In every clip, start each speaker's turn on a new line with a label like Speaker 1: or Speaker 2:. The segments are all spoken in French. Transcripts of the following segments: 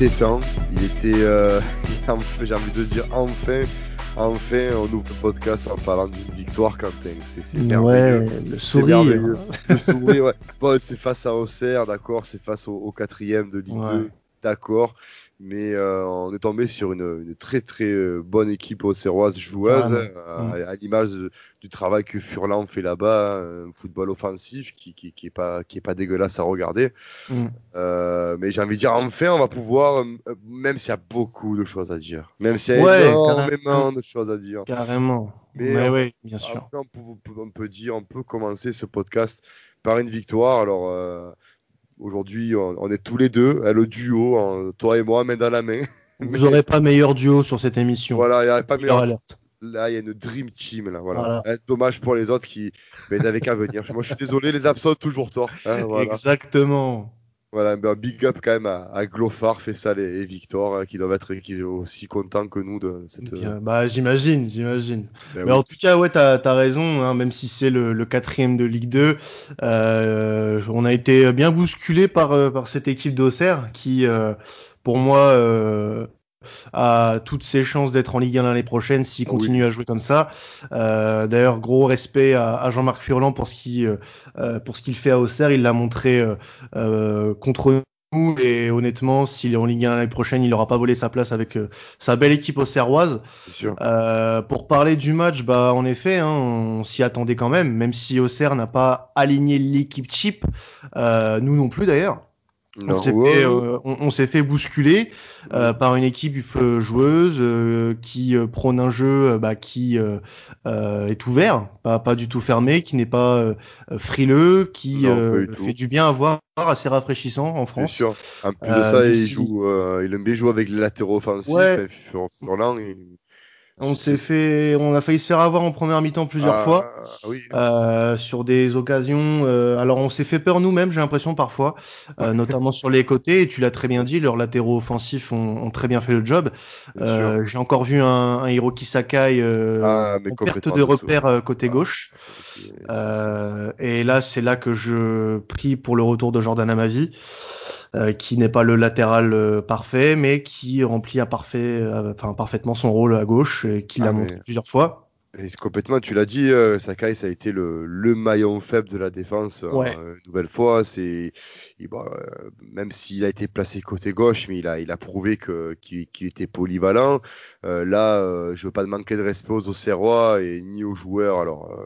Speaker 1: Il était temps, il était, euh, j'ai envie de dire enfin, enfin, on ouvre le podcast en parlant d'une victoire, Quentin. C'est merveilleux.
Speaker 2: Ouais, le sourire.
Speaker 1: Le sourire, ouais. Bon, c'est face à Auxerre, d'accord, c'est face au, quatrième de Ligue 2, d'accord mais euh, on est tombé sur une, une très très euh, bonne équipe auxerroise joueuse, euh, à, l'image du travail que Furlan fait là-bas, un football offensif qui, qui, qui, est pas qui est pas dégueulasse à regarder. Mm. Euh, mais j'ai envie de dire enfin on va pouvoir, même s'il y a beaucoup de choses à dire, même s'il y a énormément de choses à dire.
Speaker 2: Carrément. Mais oui, bien sûr.
Speaker 1: On peut, on peut, dire, on peut commencer ce podcast par une victoire. Alors Aujourd'hui, on, est tous les deux, le duo, toi et moi, main dans la main.
Speaker 2: Vous n'aurez pas meilleur duo sur cette émission.
Speaker 1: Voilà, il n'y a pas meilleur. Là, il y a une dream team là. Voilà. Dommage pour les autres qui, mais ils avaient qu'à venir. Moi, je suis désolé, les absents toujours tort.
Speaker 2: Hein, Exactement.
Speaker 1: Voilà, ben, big up quand même à, à Glofar, Fessal et, Victor, hein, qui doivent être qui aussi contents que nous de cette.
Speaker 2: bah, j'imagine, j'imagine. Ben Mais en tout cas, ouais, t'as as raison, hein, même si c'est le, le, quatrième de Ligue 2, euh, on a été bien bousculé par, euh, par cette équipe d'Auxerre qui, euh, pour moi, euh, a toutes ses chances d'être en Ligue 1 l'année prochaine s'il continue à jouer comme ça. Euh, D'ailleurs, gros respect à, à Jean-Marc Furlan pour ce euh, euh qu'il fait à Auxerre. Il l'a montré contre nous et honnêtement, s'il est en Ligue 1 l'année prochaine, il n'aura pas volé sa place avec sa belle équipe auxerroise. pour parler du match, bah en effet, hein, on s'y attendait quand même, même si Auxerre n'a pas aligné l'équipe cheap, nous non plus d'ailleurs. On s'est fait, euh, on, fait bousculer euh, par une équipe joueuse euh, qui prône un jeu bah, qui est ouvert, pas, pas du tout fermé, qui n'est pas frileux, qui fait du bien à voir, assez rafraîchissant en France. Bien
Speaker 1: sûr. En plus de ça, il joue, il aime bien jouer avec les latéraux offensifs. Ouais. Furlan,
Speaker 2: on s'est fait, on a failli se faire avoir en première mi-temps plusieurs ah, fois oui. euh, sur des occasions. Euh, alors on s'est fait peur nous-mêmes, j'ai l'impression parfois, euh, notamment sur les côtés. Et tu l'as très bien dit, leurs latéraux offensifs ont, ont très bien fait le job. Euh, j'ai encore vu un, un Hiroki Sakai ah, en perte de repère côté gauche. et là, c'est là que je prie pour le retour de Jordan Amavi. Euh, qui n'est pas le latéral euh, parfait, mais qui remplit à parfait, euh, enfin parfaitement son rôle à gauche, et qui l'a ah, montré plusieurs fois.
Speaker 1: Et complètement, tu l'as dit, Sakai, ça a été le, le, maillon faible de la défense. une nouvelle fois, c'est euh, même s'il a été placé côté gauche, mais il a, il a prouvé que qu'il était polyvalent. Euh, là, euh, je veux pas manquer de respect aux Auxerrois et ni aux joueurs. Alors,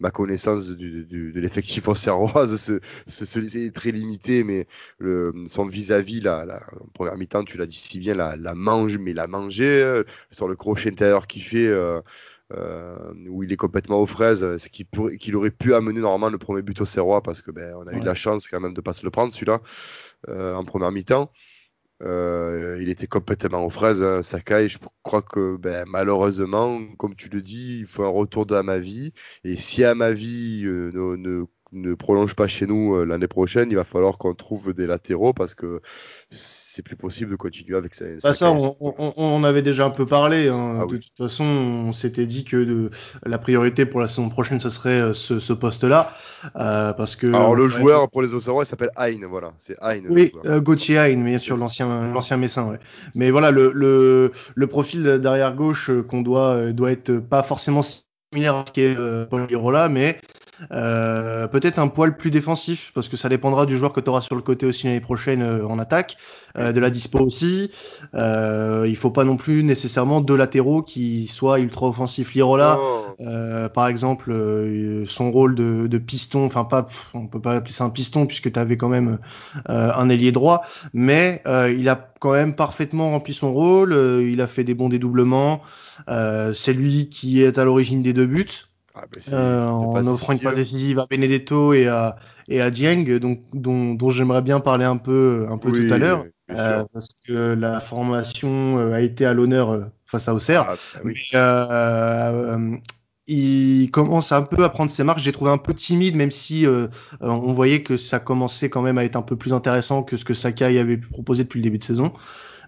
Speaker 1: ma connaissance du, du, de l'effectif auxerroise, c'est très limité, mais le, son vis-à-vis, là, la, en première mi-temps, tu l'as dit si bien, la, la mange, mais la manger sur le crochet intérieur qu'il fait. Euh, où il est complètement aux fraises, c'est qu'il aurait pu amener normalement le premier but au Serrois parce que ben, on a eu de la chance quand même de pas se le prendre celui-là euh, en première mi-temps. Euh, il était complètement aux fraises, hein, Sakai. Je crois que ben, malheureusement, comme tu le dis, il faut un retour de Amavi. Et si Amavi euh, ne, ne, ne, prolonge pas chez nous euh, l'année prochaine, il va falloir qu'on trouve des latéraux parce que c'est plus possible de continuer avec ça.
Speaker 2: Bah ça, on, on, on, avait déjà un peu parlé. Hein. Ah de toute façon, on s'était dit que de, la priorité pour la saison prochaine, ce serait euh, ce, ce poste-là, euh, parce que.
Speaker 1: Alors le joueur pour les Auxerrois, il s'appelle Hein, voilà, c'est Hein.
Speaker 2: Oui, euh, Gauthier Hein, bien sûr, l'ancien l'ancien Messin. Ouais. Mais voilà, le, le, le profil derrière gauche qu'on doit doit être pas forcément similaire à ce qu'est euh, Paul Girola, mais euh, peut-être un poil plus défensif parce que ça dépendra du joueur que tu auras sur le côté aussi l'année prochaine euh, en attaque, euh, de la dispo aussi. Euh, il faut pas non plus nécessairement deux latéraux qui soient ultra offensifs. Lirola, oh. par exemple, son rôle de, de piston, enfin pas, on peut pas appeler ça un piston puisque tu avais quand même un ailier droit, mais il a quand même parfaitement rempli son rôle. il a fait des bons dédoublements. C'est lui qui est à l'origine des deux buts. Ah, euh, en offrant une passe décisive à Benedetto et à et à Dieng, donc dont, dont j'aimerais bien parler un peu un peu tout à l'heure, euh, parce que la formation euh, a été à l'honneur face à Auxerre. Ah, bah oui. euh, il commence un peu à prendre ses marques. J'ai trouvé un peu timide, même si on voyait que ça commençait quand même à être un peu plus intéressant que ce que Sakai avait pu proposer depuis le début de saison.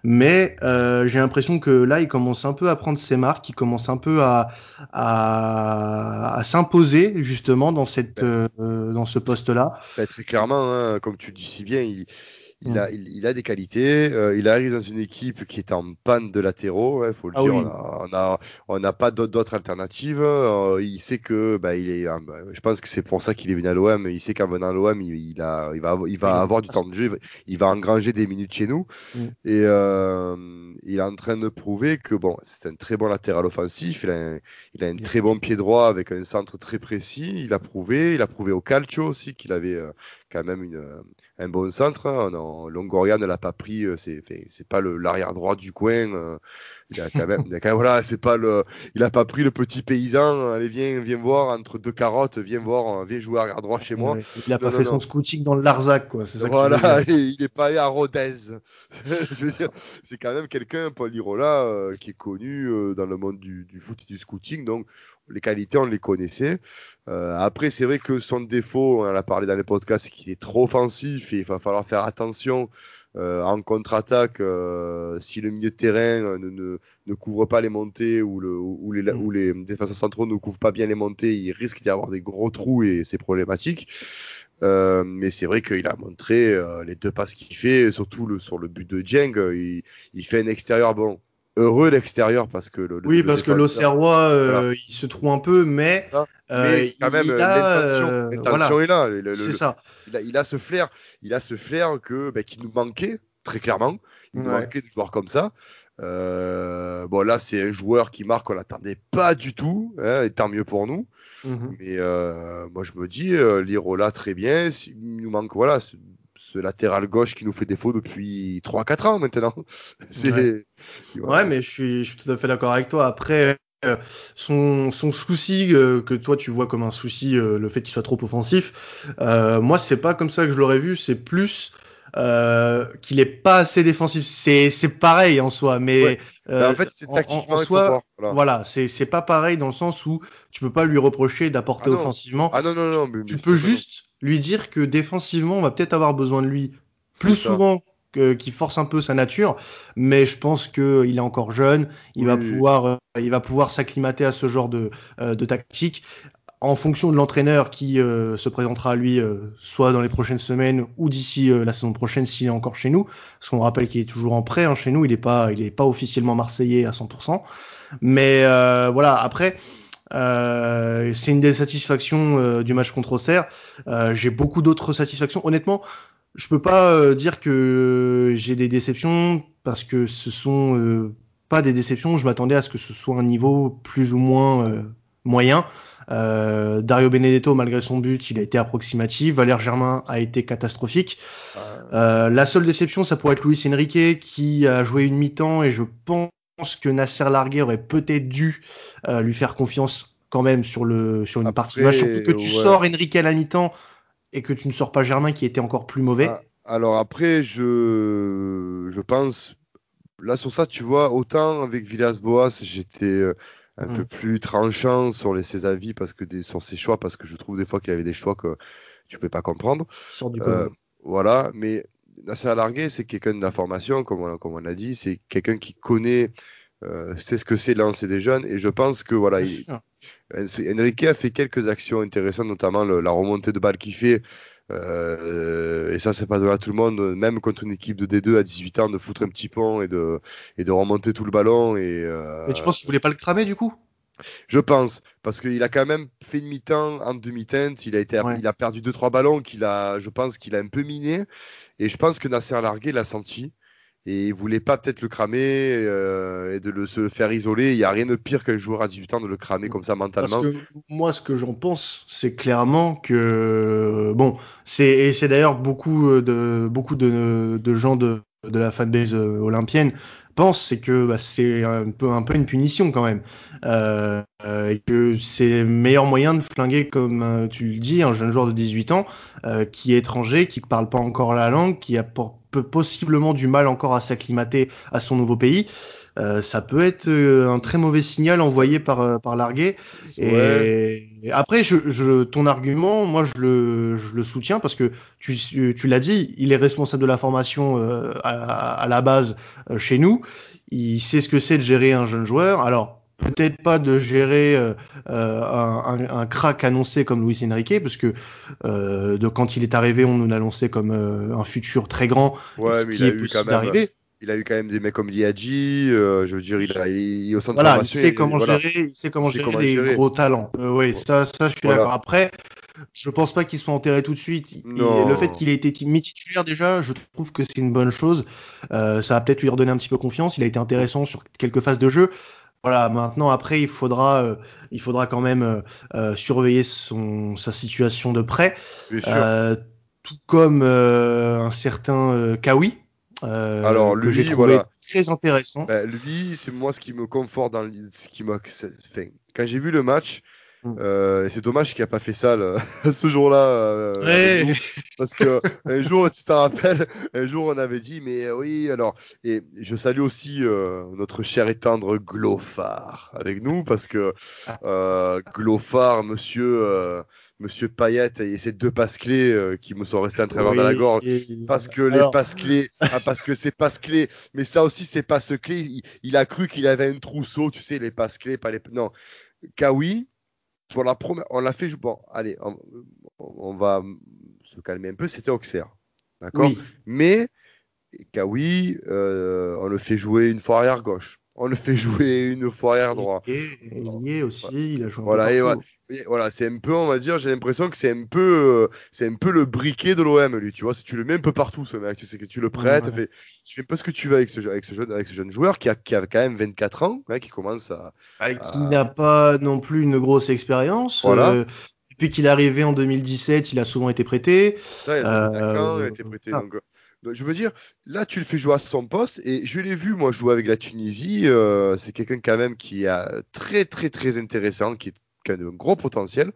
Speaker 2: Mais euh, j'ai l'impression que là, il commence un peu à prendre ses marques, il commence un peu à, à, à s'imposer justement dans cette euh, dans ce poste-là.
Speaker 1: Bah, très clairement, hein, comme tu dis si bien, il, il, mm. a, il, a des qualités. Euh, il arrive dans une équipe qui est en panne de latéraux, il faut le ah dire. On a, on a, pas d'autres alternatives. Euh, il sait que, bah, il est, je pense que c'est pour ça qu'il est venu à l'OM. Il sait qu'en venant à l'OM, il, a, il va, il va avoir du temps de jeu. Il va engranger des minutes chez nous. Mm. Et euh, il est en train de prouver que bon, c'est un très bon latéral offensif. Il a un, il a un très bon pied droit avec un centre très précis. Il a prouvé. Il a prouvé au calcio aussi qu'il avait même une un bon centre. Hein. Longoria ne l'a pas pris, euh, c'est c'est pas l'arrière droit du coin. Euh. il a quand même, voilà, c'est pas le, il a pas pris le petit paysan. Allez viens, viens voir entre deux carottes, viens voir, viens jouer arrière droit chez moi.
Speaker 2: il a pas fait son scouting dans le Larzac quoi.
Speaker 1: Ça voilà, il est pas allé à Rodez. Je veux dire, c'est quand même quelqu'un, Paul Lirola, euh, qui est connu dans le monde du, du foot et du scouting, donc les qualités, on les connaissait. Euh, après, c'est vrai que son défaut, on en a parlé dans les podcasts, c'est qu'il est trop offensif et il va falloir faire attention euh, en contre-attaque euh, si le milieu de terrain ne, ne, ne, couvre pas les montées ou, le, ou, les, mm. ou les défenseurs centraux ne couvrent pas bien les montées, il risque d'y avoir des gros trous et c'est problématique. Euh, mais c'est vrai qu'il a montré euh, les deux passes qu'il fait, surtout le, sur le but de Jeng, il, il fait un extérieur bon heureux l'extérieur parce que le,
Speaker 2: oui parce que l'Auxerrois euh, il se trouve un peu mais,
Speaker 1: euh, quand même l'intention. euh, est là. C'est ça. il a, il a, ce flair il a ce flair que ben, qui nous manquait très clairement. Il nous manquait de joueurs comme ça. Euh, bon là c'est un joueur qui marque on l'attendait pas du tout hein, et tant mieux pour nous. Mhm. mais euh, moi je me dis euh, Lirola très bien. Il nous manque voilà ce latéral gauche qui nous fait défaut depuis 3-4 ans maintenant.
Speaker 2: Ouais. mais je suis, je suis tout à fait d'accord avec toi. Après, euh, son, son, souci euh, que toi tu vois comme un souci, euh, le fait qu'il soit trop offensif, moi c'est pas comme ça que je l'aurais vu, c'est plus qu'il est pas assez défensif. C'est c'est pareil en soi, mais
Speaker 1: bah, en fait c'est tactiquement
Speaker 2: en, soi, voilà, c'est c'est pas pareil dans le sens où tu peux pas lui reprocher d'apporter
Speaker 1: ah
Speaker 2: offensivement.
Speaker 1: Ah non non non, mais,
Speaker 2: tu peux juste lui dire que défensivement, on va peut-être avoir besoin de lui plus souvent qu'il force un peu sa nature, mais je pense qu'il est encore jeune, il va pouvoir, euh, il va pouvoir s'acclimater à ce genre de, euh, de tactique. En fonction de l'entraîneur qui euh, se présentera à lui soit dans les prochaines semaines ou d'ici la saison prochaine s'il est encore chez nous parce qu'on rappelle qu'il est toujours en prêt hein, chez nous il n'est pas il est pas officiellement marseillais à 100% mais voilà après euh, c'est une des satisfactions euh, du match contre Auxerre. Euh, j'ai beaucoup d'autres satisfactions. Honnêtement, je peux pas dire que j'ai des déceptions parce que ce sont pas des déceptions. Je m'attendais à ce que ce soit un niveau plus ou moins moyen. Dario Benedetto, malgré son but, il a été approximatif. Valère Germain a été catastrophique. la seule déception, ça pourrait être Luis Enrique qui a joué une mi-temps et je pense pense que Nasser Largué aurait peut-être dû euh, lui faire confiance quand même sur le sur une partie du match. Surtout que tu sors Enrique à la mi-temps et que tu ne sors pas Germain qui était encore plus mauvais. Ah,
Speaker 1: alors après, je je pense là sur ça, tu vois, autant avec Villas-Boas, j'étais euh, un peu mm. plus tranchant sur les, ses avis parce que des, sur ses choix parce que je trouve des fois qu'il y avait des choix que tu peux pas comprendre.
Speaker 2: du euh,
Speaker 1: voilà, mais Nasser Largué, c'est quelqu'un d'information, comme on, comme on a dit, c'est quelqu'un qui connaît, euh, c'est ce que c'est lancer des jeunes, et je pense que voilà, il, Enrique a fait quelques actions intéressantes, notamment la remontée de balle qu'il fait. Euh, et ça, c'est pas à tout le monde, même contre une équipe de D2 à 18 ans, de foutre un petit pont et de, et de remonter tout le ballon. Et, euh,
Speaker 2: Mais tu penses qu'il voulait pas le cramer du coup?
Speaker 1: Je pense, parce qu'il a quand même fait une mi-temps en demi-teinte. Il a été, il a perdu deux trois ballons qu'il a, je pense qu'il a un peu miné. Et je pense que Nasser Largué l'a senti et il voulait pas peut-être le cramer euh, et de le se faire isoler. Il y a rien de pire qu'un joueur à 18 ans de le cramer comme ça mentalement.
Speaker 2: Parce que moi, ce que j'en pense, c'est clairement que bon, c'est et c'est d'ailleurs beaucoup de beaucoup de, de gens de de la fanbase euh, olympienne pense, c'est que bah, c'est un peu, un peu une punition quand même. Euh, et que c'est le meilleur moyen de flinguer, comme euh, tu le dis, un jeune joueur de 18 ans euh, qui est étranger, qui ne parle pas encore la langue, qui a possiblement du mal encore à s'acclimater à son nouveau pays. Euh, ça peut être euh, un très mauvais signal envoyé par euh, par Larguet. Et, après, je, je, ton argument, moi, je le, je le soutiens parce que tu, tu l'as dit, il est responsable de la formation à, à, la base chez nous. Il sait ce que c'est de gérer un jeune joueur. Alors peut-être pas de gérer euh, un, un, crack annoncé comme Luis Enrique, parce que de quand il est arrivé, on nous l'annonçait comme un futur très grand,
Speaker 1: ouais, ce qui est possible d'arriver il a eu quand même des mecs comme Liadji, euh, je veux dire, il a il, au centre
Speaker 2: voilà, il sait comment gérer, il sait comment gérer des gros talents. Euh, oui, ça, ça, je suis d'accord. Après, je pense pas qu'il soit enterré tout de suite. le fait qu'il ait été mis titulaire déjà, je trouve que c'est une bonne chose. Euh, ça va peut-être lui redonner un petit peu confiance. Il a été intéressant sur quelques phases de jeu. Voilà, maintenant après il faudra, euh, il faudra quand même euh, euh, surveiller son, sa situation de près, tout comme un certain Kawi,
Speaker 1: euh, Alors lui, que voilà.
Speaker 2: très intéressant.
Speaker 1: Ben, lui, c'est moi ce qui me conforte dans ce qui m'a fait. Quand j'ai vu le match, mm. euh, c'est dommage qu'il a pas fait ça ce jour-là.
Speaker 2: Euh,
Speaker 1: parce que un jour, tu te rappelles, un jour on avait dit, mais oui, alors, et je salue aussi notre cher et tendre Glofar avec nous parce que ah. Glofar, monsieur Monsieur Payet et ces deux passes clés euh, qui me sont restés à travers de la gorge. Parce que les passes clés, ah, parce que c'est passes clés, mais ça aussi c'est passes clés. Il, a cru qu'il avait un trousseau, tu sais, les passes clés, pas les. Non, Kawi, la première, on l'a fait. Bon, allez, on, va se calmer un peu. C'était Auxerre, d'accord? Mais Kawi, euh, on le fait jouer une fois arrière gauche. On le fait jouer une fois arrière droit.
Speaker 2: Il y est aussi, il a joué.
Speaker 1: Voilà, et voilà, c'est un peu, on va dire, j'ai l'impression que c'est un peu, euh, c'est un peu le briquet de l'OM, lui, tu vois. Si tu le mets un peu partout, ce mec, tu sais que tu le prêtes, fait, tu fais pas ce que tu veux avec ce, avec ce jeune, avec ce jeune joueur qui a, qui a quand même 24 ans, hein, qui commence à,
Speaker 2: qui n'a pas non plus une grosse expérience. Voilà. Euh, depuis qu'il est arrivé en 2017, il a souvent été prêté.
Speaker 1: Ça, il a, euh, il a été prêté. Donc, je veux dire, là, tu le fais jouer à son poste, et je l'ai vu, moi, jouer avec la Tunisie. Euh, c'est quelqu'un quand même qui est très, très, très intéressant, qui est qui a un gros potentiel.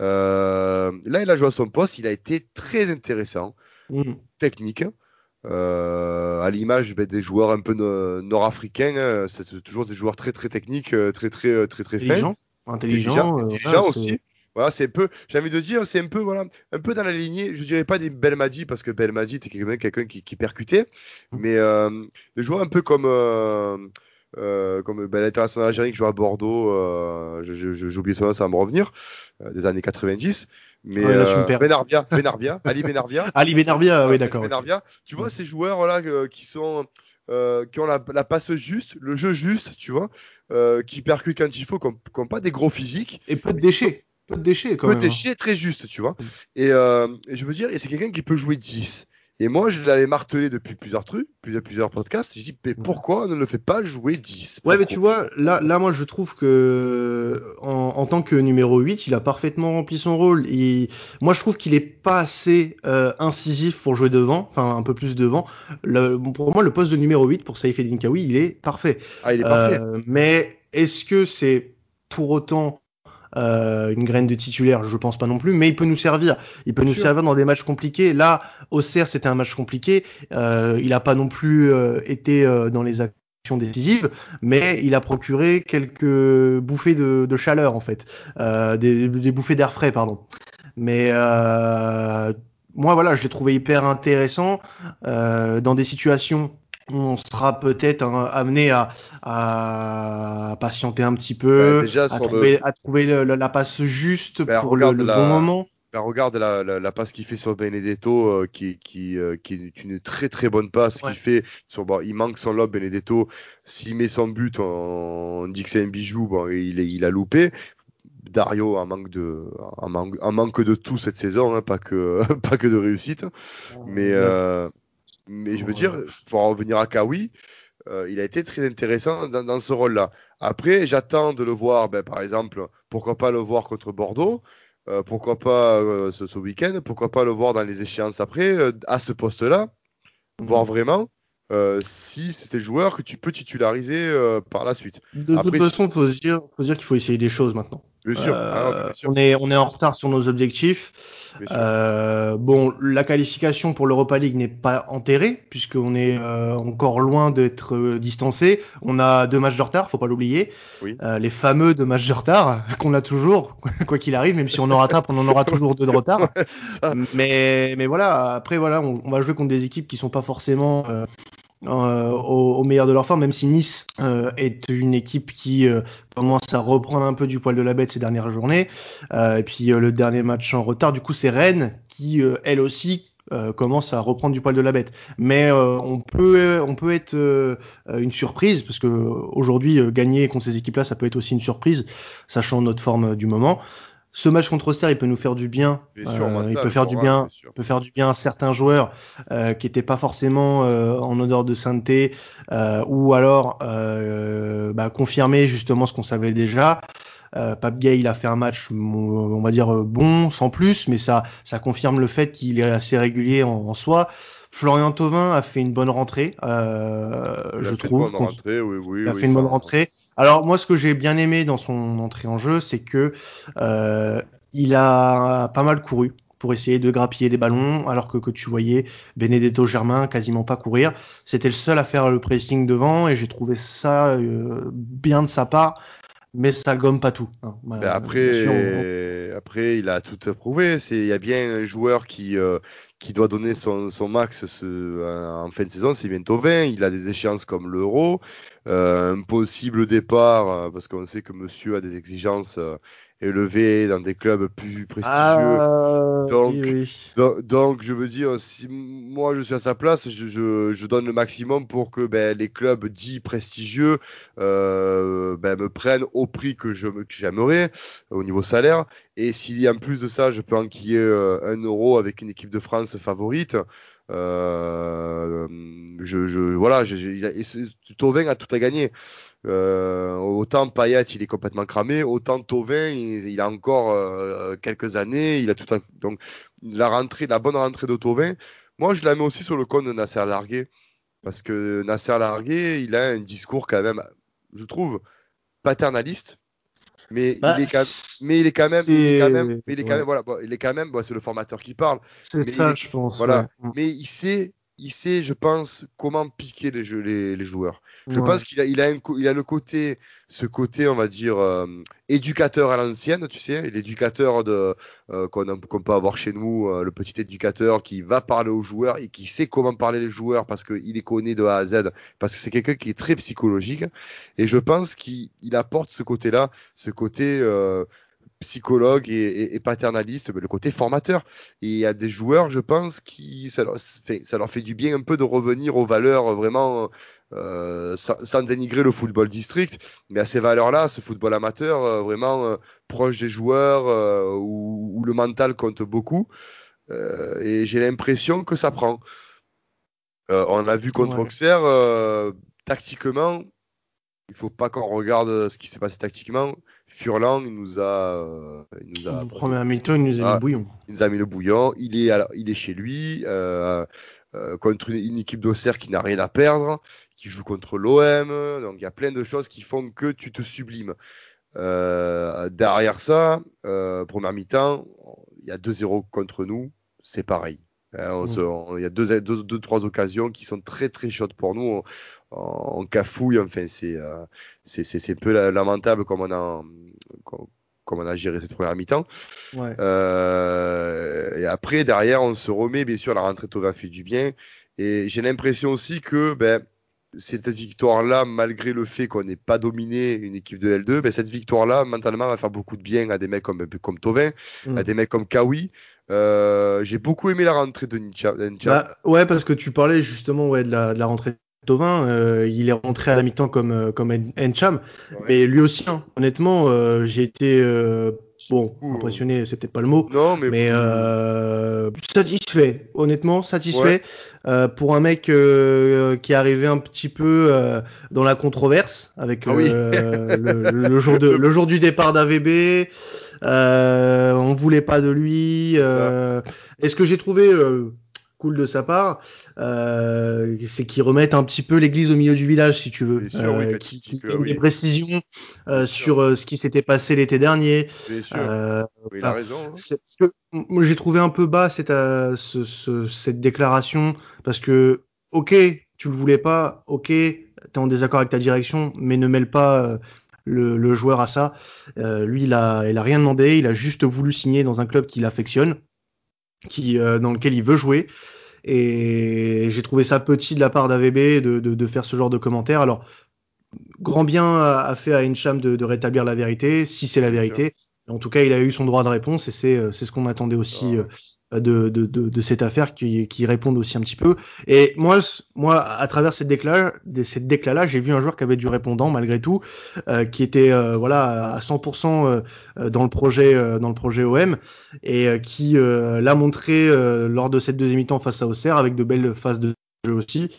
Speaker 1: Euh, là, il a joué à son poste, il a été très intéressant, mm. technique. Euh, à l'image ben, des joueurs un peu nord-africains, hein, c'est toujours des joueurs très très techniques, très très très très
Speaker 2: fins, intelligent,
Speaker 1: intelligent, aussi. Voilà, c'est un peu, j'ai envie de dire, c'est un peu voilà, un peu dans la lignée, je dirais pas des Belmadi parce que Belmadi était quelqu'un qui, qui percutait, mm. mais des joueurs un peu comme euh, comme ben, l'international algérien qui joue à Bordeaux, euh, j'ai oublié son nom, ça va me revenir, euh, des années 90. Mais euh, Benarbia, Benarbia, Ali Benarbia.
Speaker 2: Ali Benarbia, oui d'accord.
Speaker 1: Benarbia, tu vois ces joueurs là qui sont qui ont la, passe juste, le jeu juste, tu vois, qui percutent quand il faut, qui n'ont pas des gros physiques.
Speaker 2: Et peu de déchets. Peu de déchets quand
Speaker 1: peu
Speaker 2: même.
Speaker 1: Peu de hein. déchets, très juste, tu vois. Mm. Et, et, je veux dire, et c'est quelqu'un qui peut jouer 10. Et moi, je l'avais martelé depuis plusieurs trucs, plusieurs, plusieurs podcasts. Je dis, mais pourquoi on ne le fait pas jouer 10
Speaker 2: Ouais, mais tu vois, là, là, moi, je trouve que en, tant que numéro 8, il a parfaitement rempli son rôle. Et moi, je trouve qu'il est pas assez euh, incisif pour jouer devant, enfin, un peu plus devant. Le, pour moi, le poste de numéro 8 pour Saïf Edinkawi, il est parfait.
Speaker 1: Ah, il est parfait. Euh,
Speaker 2: mais est-ce que c'est pour autant euh, une graine de titulaire, je pense pas non plus, mais il peut nous servir. Il peut nous servir dans des matchs compliqués. Là, au CER, c'était un match compliqué. Euh, il a pas non plus euh, été euh, dans les actions décisives, mais il a procuré quelques bouffées de, de chaleur en fait, des, des, bouffées d'air frais, pardon. Mais moi, voilà, je l'ai trouvé hyper intéressant dans des situations on sera peut-être hein, amené à, à, patienter un petit peu, déjà, à, trouver, à, trouver, la passe juste ben, pour le, bon moment.
Speaker 1: Ben, regarde la, la, passe qu'il fait sur Benedetto, euh, qui, qui, euh, qui, est une très très bonne passe qu'il fait. Sur, bon, il manque son lob, Benedetto. S'il met son but, on, dit que c'est un bijou. Bon, il, il a loupé. Dario en manque de, en manque, en manque de tout cette saison, hein, pas que, pas que de réussite. Mais euh, mais je veux dire, pour en revenir à Kawi, euh, il a été très intéressant dans, dans ce rôle-là. Après, j'attends de le voir, ben, par exemple, pourquoi pas le voir contre Bordeaux, euh, pourquoi pas euh, ce, ce week-end, pourquoi pas le voir dans les échéances après, à ce poste-là, voir vraiment si c'est le joueur que tu peux titulariser par la suite.
Speaker 2: De toute façon, il faut se dire, faut dire qu'il faut essayer des choses maintenant.
Speaker 1: Bien sûr. Ah, bien sûr.
Speaker 2: On, est, on est en retard sur nos objectifs. Euh, bon, la qualification pour l'Europa League n'est pas enterrée puisqu'on est euh, encore loin d'être euh, distancé. On a deux matchs de retard, faut pas l'oublier.
Speaker 1: Oui.
Speaker 2: Euh, les fameux deux matchs de retard qu'on a toujours, quoi qu'il arrive, même si on en rattrape, on en aura toujours deux de retard. mais mais voilà, après voilà, on, on, va jouer contre des équipes qui sont pas forcément au, meilleur de leur forme, même si Nice est une équipe qui commence à reprendre un peu du poil de la bête ces dernières journées. et puis le dernier match en retard, du coup, c'est Rennes qui, elle aussi, euh, commence à reprendre du poil de la bête. Mais euh, on peut on peut être euh, une surprise parce que aujourd'hui gagner contre ces équipes-là, ça peut être aussi une surprise, sachant notre forme du moment. Ce match contre Auxerre, il peut nous faire du bien. il peut faire du bien. peut faire du bien à certains joueurs qui n'étaient pas forcément en odeur de sainteté ou alors bah, confirmer justement ce qu'on savait déjà. Euh, Pape Gay, il a fait un match, on va dire bon, sans plus, mais ça, ça confirme le fait qu'il est assez régulier en, soi. Florian Thauvin a fait une bonne rentrée, euh, je trouve.
Speaker 1: Une bonne rentrée, oui, oui,
Speaker 2: il a fait une bonne rentrée. Alors moi, ce que j'ai bien aimé dans son entrée en jeu, c'est que euh, il a pas mal couru pour essayer de grappiller des ballons, alors que, que tu voyais Benedetto Germain quasiment pas courir. C'était le seul à faire le pressing devant et j'ai trouvé ça euh, bien de sa part mais ça gomme pas tout. Hein.
Speaker 1: Ben après, après, il a tout prouvé. Il y a bien un joueur qui euh, qui doit donner son, son max en fin de saison, c'est bientôt 20. Il a des échéances comme l'Euro, euh, un possible départ euh, parce qu'on sait que Monsieur a des exigences euh, élevé dans des clubs plus prestigieux. Ah, donc, donc, je veux dire, si moi je suis à sa place, je, je, je donne le maximum pour que ben, les clubs dits prestigieux euh, ben, me prennent au prix que j'aimerais au niveau salaire. Et si en plus de ça, je peux enquiller euh, un euro avec une équipe de France favorite. Euh, je, je, voilà, je, a tout à gagner. Euh, autant Payet, il est complètement cramé, autant Tovin, il, a encore euh, quelques années, il a tout donc la rentrée, la bonne rentrée de Tovin. Moi, je la mets aussi sur le compte de Nasser Largué parce que Nasser Largué, il a un discours quand même, je trouve, paternaliste. Mais, il est quand, mais il est quand même, il est quand même, il est quand même, voilà, il est quand même, c'est le formateur qui parle.
Speaker 2: C'est ça, je pense.
Speaker 1: Voilà. Mais il sait, il sait, je pense, comment piquer les, jeux, les, les joueurs. Je pense qu'il a, il a, il a le côté, ce côté, on va dire, euh, éducateur à l'ancienne, tu sais, l'éducateur de euh, qu'on, peut avoir chez nous, euh, le petit éducateur qui va parler aux joueurs et qui sait comment parler les joueurs parce qu'il les connaît de A à Z, parce que c'est quelqu'un qui est très psychologique. Et je pense qu'il apporte ce côté-là, ce côté psychologue et, paternaliste, mais le côté formateur. Et il y a des joueurs, je pense, qui ça leur, fait, ça leur fait du bien un peu de revenir aux valeurs vraiment euh, sans, dénigrer le football district, mais à ces valeurs-là, ce football amateur, euh, vraiment euh, proche des joueurs, où, le mental compte beaucoup. et j'ai l'impression que ça prend. on a vu contre Auxerre, tactiquement, il faut pas qu'on regarde ce qui s'est passé tactiquement. Furlan, il nous a, euh,
Speaker 2: il nous a. premier il nous a mis le ah, bouillon.
Speaker 1: Il nous a mis le bouillon. Il est, il est chez lui euh, euh, contre une, équipe d'Auxerre qui n'a rien à perdre, qui joue contre l'OM. Donc il y a plein de choses qui font que tu te sublimes. derrière ça, première mi-temps, il y a 2-0 contre nous. C'est pareil. Hein, il y a deux, deux, deux, trois occasions qui sont très très chaudes pour nous en cafouille. Enfin, c'est euh, un peu lamentable comme on a comme on a géré cette première mi-temps. Euh, et après, derrière, on se remet, bien sûr, la rentrée Tova fait du bien. Et j'ai l'impression aussi que ben, cette victoire-là, malgré le fait qu'on n'ait pas dominé une équipe de L2, ben, cette victoire-là, mentalement, va faire beaucoup de bien à des mecs comme, comme Tovin, à mm. des mecs comme Kawi. Euh, j'ai beaucoup aimé la rentrée de Ncha.
Speaker 2: Bah, ouais, parce que tu parlais justement ouais, de, la, de la rentrée Tovin, euh, il est rentré à la mi-temps comme euh, comme Encham, mais lui aussi, hein, honnêtement, euh, j'ai été bon impressionné, c'est peut-être pas le mot,
Speaker 1: non, mais,
Speaker 2: mais satisfait, honnêtement satisfait pour un mec qui est arrivé un petit peu dans la controverse avec ah le, jour de le jour du départ d'AVB. On voulait pas de lui. Est-ce que j'ai trouvé cool de sa part, euh, c'est qu'ils remettent un petit peu l'église au milieu du village, si tu veux, sûr, euh, qui, qui des précisions euh, sur euh, ce qui s'était passé l'été dernier.
Speaker 1: Bien sûr. Euh, oui, il a raison.
Speaker 2: Hein. j'ai trouvé un peu bas cette, ce, ce, cette déclaration parce que, ok, tu le voulais pas, ok, t'es en désaccord avec ta direction, mais ne mêle pas. Le, le, joueur à ça. Euh, lui, il a, il a rien demandé, il a juste voulu signer dans un club qu'il affectionne qui, euh, dans lequel il veut jouer. Et j'ai trouvé ça petit de la part d'AVB de, de, faire ce genre de commentaires. Alors, grand bien a fait à Encham de, de rétablir la vérité, si c'est la vérité. En tout cas, il a eu son droit de réponse et c'est euh, ce qu'on attendait aussi euh, de, de, cette affaire qui, qui répondent aussi un petit peu. Et moi, à travers cette déclat, cette déclat là, j'ai vu un joueur qui avait du répondant malgré tout, euh, qui était voilà à 100% dans le projet dans le projet OM et qui l'a montré lors de cette deuxième mi-temps face à Auxerre avec de belles phases de jeu aussi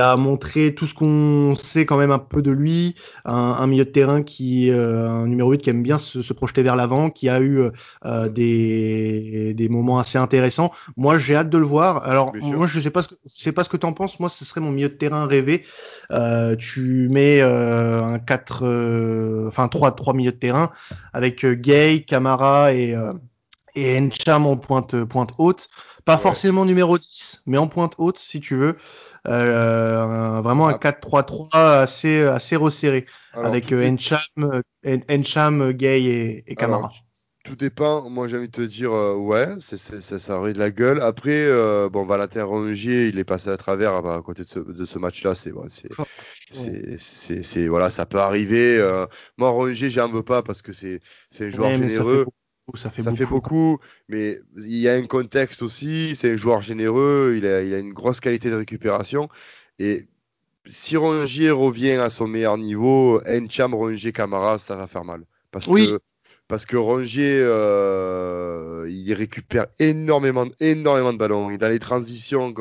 Speaker 2: il a montré tout ce qu'on sait quand même un peu de lui, un, milieu de terrain qui, euh, un numéro 8 qui aime bien se, projeter vers l'avant, qui a eu euh, des, des moments assez intéressants. Moi, j'ai hâte de le voir. Alors, moi, je sais pas ce que, je sais pas ce que t'en penses. Moi, ce serait mon milieu de terrain rêvé. Euh, tu mets un 4, enfin 3, 3 milieux de terrain avec Gay, Camara et, et Encham en pointe, pointe haute. Pas forcément numéro 10, mais en pointe haute, si tu veux. Euh, vraiment un 4-3-3 ah. assez assez resserré avec euh, Encham, Encham, Gay et, et Camara.
Speaker 1: tout dépend. Moi, j'ai envie de te dire, euh, ouais, c'est, ça, ça aurait de la gueule. Après, euh, bon, Valentin Rongier, il est passé à travers à, côté de ce, de ce match-là. C'est, c'est, oh. c'est, c'est, c'est, voilà, ça peut arriver. Euh, moi, Rongier, j'en veux pas parce que c'est, c'est un joueur généreux
Speaker 2: ça fait
Speaker 1: ça
Speaker 2: beaucoup.
Speaker 1: Fait beaucoup mais il y a un contexte aussi. C'est un joueur généreux. Il a, il a une grosse qualité de récupération. Et si Rongier revient à son meilleur niveau, Encham, Rongier, Camara, ça va faire mal. Parce que parce que Rongier, euh, il récupère énormément, énormément de ballons. Et dans les transitions,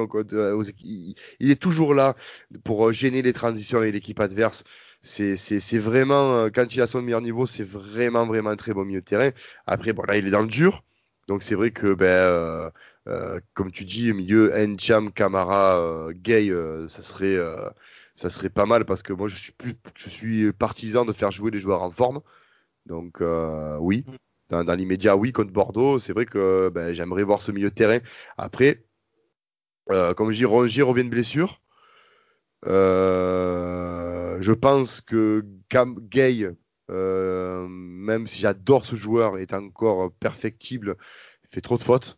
Speaker 1: il est toujours là pour gêner les transitions avec l'équipe adverse c'est, vraiment, euh, quand il a son meilleur niveau, c'est vraiment, vraiment un très bon milieu de terrain. Après, bon, là, il est dans le dur. Donc, c'est vrai que, ben, euh, euh, comme tu dis, milieu Encham, Camara, Gay, ça serait, ça serait pas mal parce que moi, je suis plus, je suis partisan de faire jouer les joueurs en forme. Donc, oui. Dans, dans l'immédiat, oui, contre Bordeaux, c'est vrai que ben, j'aimerais voir ce milieu de terrain. Après, comme je dis, Rongier revient de blessure. Euh, je pense que Cam Gay, euh, même si j'adore ce joueur, est encore perfectible. Il fait trop de fautes.